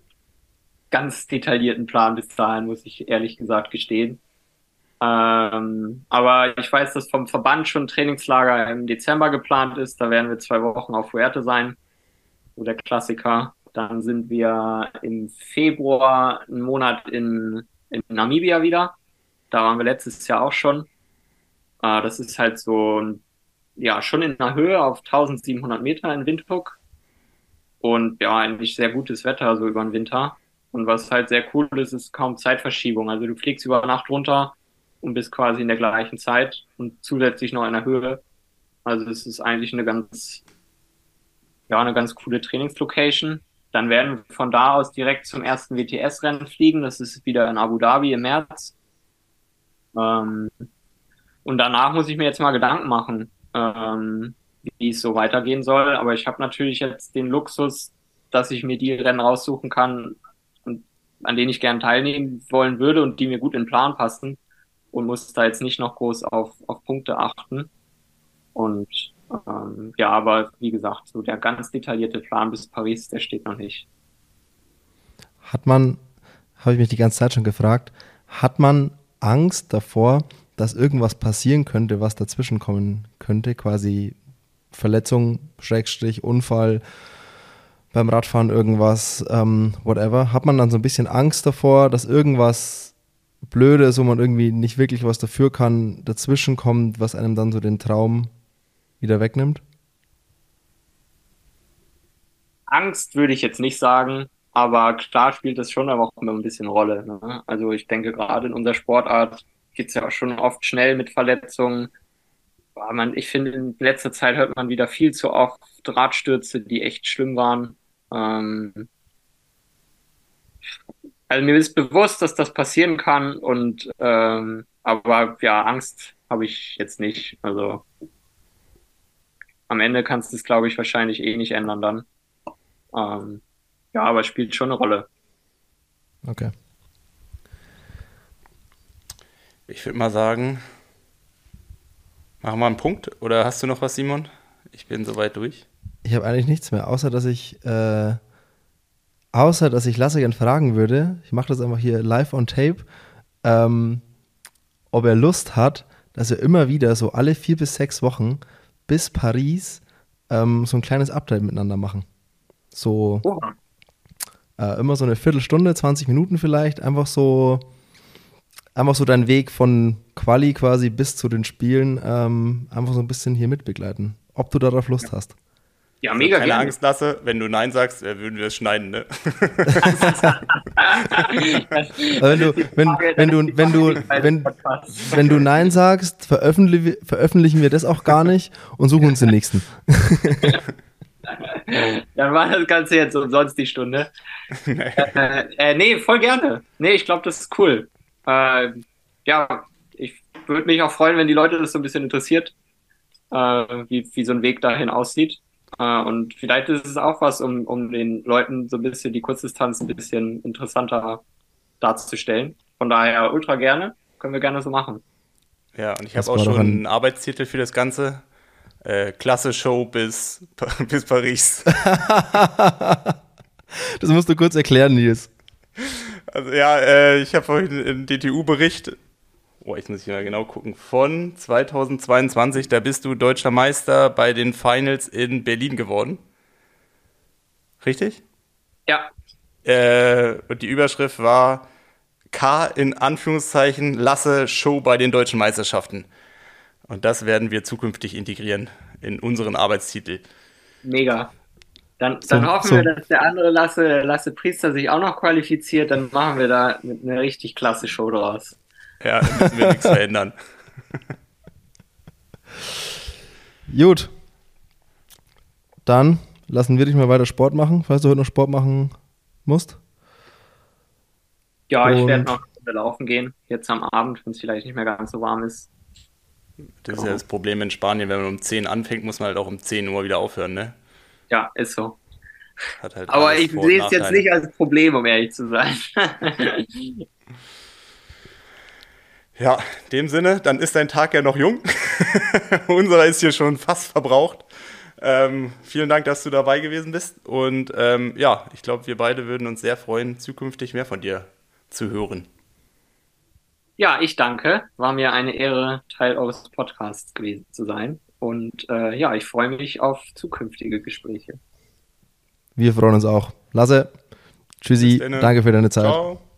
ganz detaillierten Plan bis dahin, muss ich ehrlich gesagt gestehen. Ähm, aber ich weiß, dass vom Verband schon Trainingslager im Dezember geplant ist. Da werden wir zwei Wochen auf Fuerte sein, wo der Klassiker. Dann sind wir im Februar einen Monat in, in Namibia wieder. Da waren wir letztes Jahr auch schon. Äh, das ist halt so, ja, schon in der Höhe auf 1700 Meter in Windhoek. Und ja, eigentlich sehr gutes Wetter so über den Winter. Und was halt sehr cool ist, ist kaum Zeitverschiebung. Also du fliegst über Nacht runter und bist quasi in der gleichen Zeit und zusätzlich noch in der Höhe. Also es ist eigentlich eine ganz, ja, eine ganz coole Trainingslocation. Dann werden wir von da aus direkt zum ersten WTS-Rennen fliegen. Das ist wieder in Abu Dhabi im März. Ähm, und danach muss ich mir jetzt mal Gedanken machen, ähm, wie es so weitergehen soll. Aber ich habe natürlich jetzt den Luxus, dass ich mir die Rennen raussuchen kann, an denen ich gern teilnehmen wollen würde und die mir gut in den Plan passen und muss da jetzt nicht noch groß auf, auf Punkte achten. Und ähm, ja, aber wie gesagt, so der ganz detaillierte Plan bis Paris, der steht noch nicht. Hat man, habe ich mich die ganze Zeit schon gefragt, hat man Angst davor, dass irgendwas passieren könnte, was dazwischen kommen könnte, quasi Verletzung, Schrägstrich, Unfall, beim Radfahren irgendwas, ähm, whatever. Hat man dann so ein bisschen Angst davor, dass irgendwas Blödes, wo man irgendwie nicht wirklich was dafür kann, dazwischen kommt, was einem dann so den Traum wieder wegnimmt? Angst würde ich jetzt nicht sagen, aber klar spielt das schon aber auch immer ein bisschen Rolle. Ne? Also ich denke, gerade in unserer Sportart geht es ja auch schon oft schnell mit Verletzungen. Aber man, ich finde, in letzter Zeit hört man wieder viel zu oft Radstürze, die echt schlimm waren. Ähm also mir ist bewusst, dass das passieren kann und ähm, aber ja, Angst habe ich jetzt nicht. Also am Ende kannst du es, glaube ich, wahrscheinlich eh nicht ändern dann. Ähm, ja, aber es spielt schon eine Rolle. Okay. Ich würde mal sagen, machen wir einen Punkt. Oder hast du noch was, Simon? Ich bin soweit durch. Ich habe eigentlich nichts mehr, außer dass ich, äh, außer dass ich Lasse gern fragen würde. Ich mache das einfach hier live on tape. Ähm, ob er Lust hat, dass er immer wieder so alle vier bis sechs Wochen bis Paris ähm, so ein kleines Update miteinander machen. So äh, immer so eine Viertelstunde, 20 Minuten vielleicht, einfach so einfach so deinen Weg von Quali quasi bis zu den Spielen ähm, einfach so ein bisschen hier mitbegleiten. Ob du darauf Lust ja. hast. Ja, mega also Keine gerne. Angst, Lasse, wenn du Nein sagst, äh, würden wir das schneiden, ne? wenn du, wenn, wenn du, wenn du, wenn, wenn du Nein sagst, veröffentlich, veröffentlichen wir das auch gar nicht und suchen uns den nächsten. Dann war das Ganze jetzt umsonst die Stunde. äh, äh, nee, voll gerne. Nee, ich glaube, das ist cool. Äh, ja, ich würde mich auch freuen, wenn die Leute das so ein bisschen interessiert, äh, wie, wie so ein Weg dahin aussieht. Äh, und vielleicht ist es auch was, um, um den Leuten so ein bisschen die Kurzdistanz ein bisschen interessanter darzustellen. Von daher ultra gerne, können wir gerne so machen. Ja, und ich habe auch schon einen Arbeitstitel für das Ganze. Äh, Klasse Show bis, bis Paris. Das musst du kurz erklären, Nils. Also ja, äh, ich habe vorhin einen DTU-Bericht, oh, ich muss mal genau gucken, von 2022, da bist du deutscher Meister bei den Finals in Berlin geworden. Richtig? Ja. Äh, und die Überschrift war K in Anführungszeichen Lasse Show bei den deutschen Meisterschaften. Und das werden wir zukünftig integrieren in unseren Arbeitstitel. Mega. Dann, dann so, hoffen so. wir, dass der andere Lasse, Lasse Priester sich auch noch qualifiziert. Dann machen wir da eine richtig klasse Show draus. Ja, müssen wir nichts verändern. Gut. Dann lassen wir dich mal weiter Sport machen, falls du heute noch Sport machen musst. Ja, ich werde noch laufen gehen, jetzt am Abend, wenn es vielleicht nicht mehr ganz so warm ist. Das ist ja das Problem in Spanien, wenn man um 10 anfängt, muss man halt auch um 10 Uhr wieder aufhören, ne? Ja, ist so. Halt Aber ich sehe es jetzt nicht als Problem, um ehrlich zu sein. ja, in dem Sinne, dann ist dein Tag ja noch jung. Unserer ist hier schon fast verbraucht. Ähm, vielen Dank, dass du dabei gewesen bist. Und ähm, ja, ich glaube, wir beide würden uns sehr freuen, zukünftig mehr von dir zu hören. Ja, ich danke. War mir eine Ehre, Teil eures Podcasts gewesen zu sein. Und äh, ja, ich freue mich auf zukünftige Gespräche. Wir freuen uns auch. Lasse, tschüssi, danke für deine Zeit. Ciao.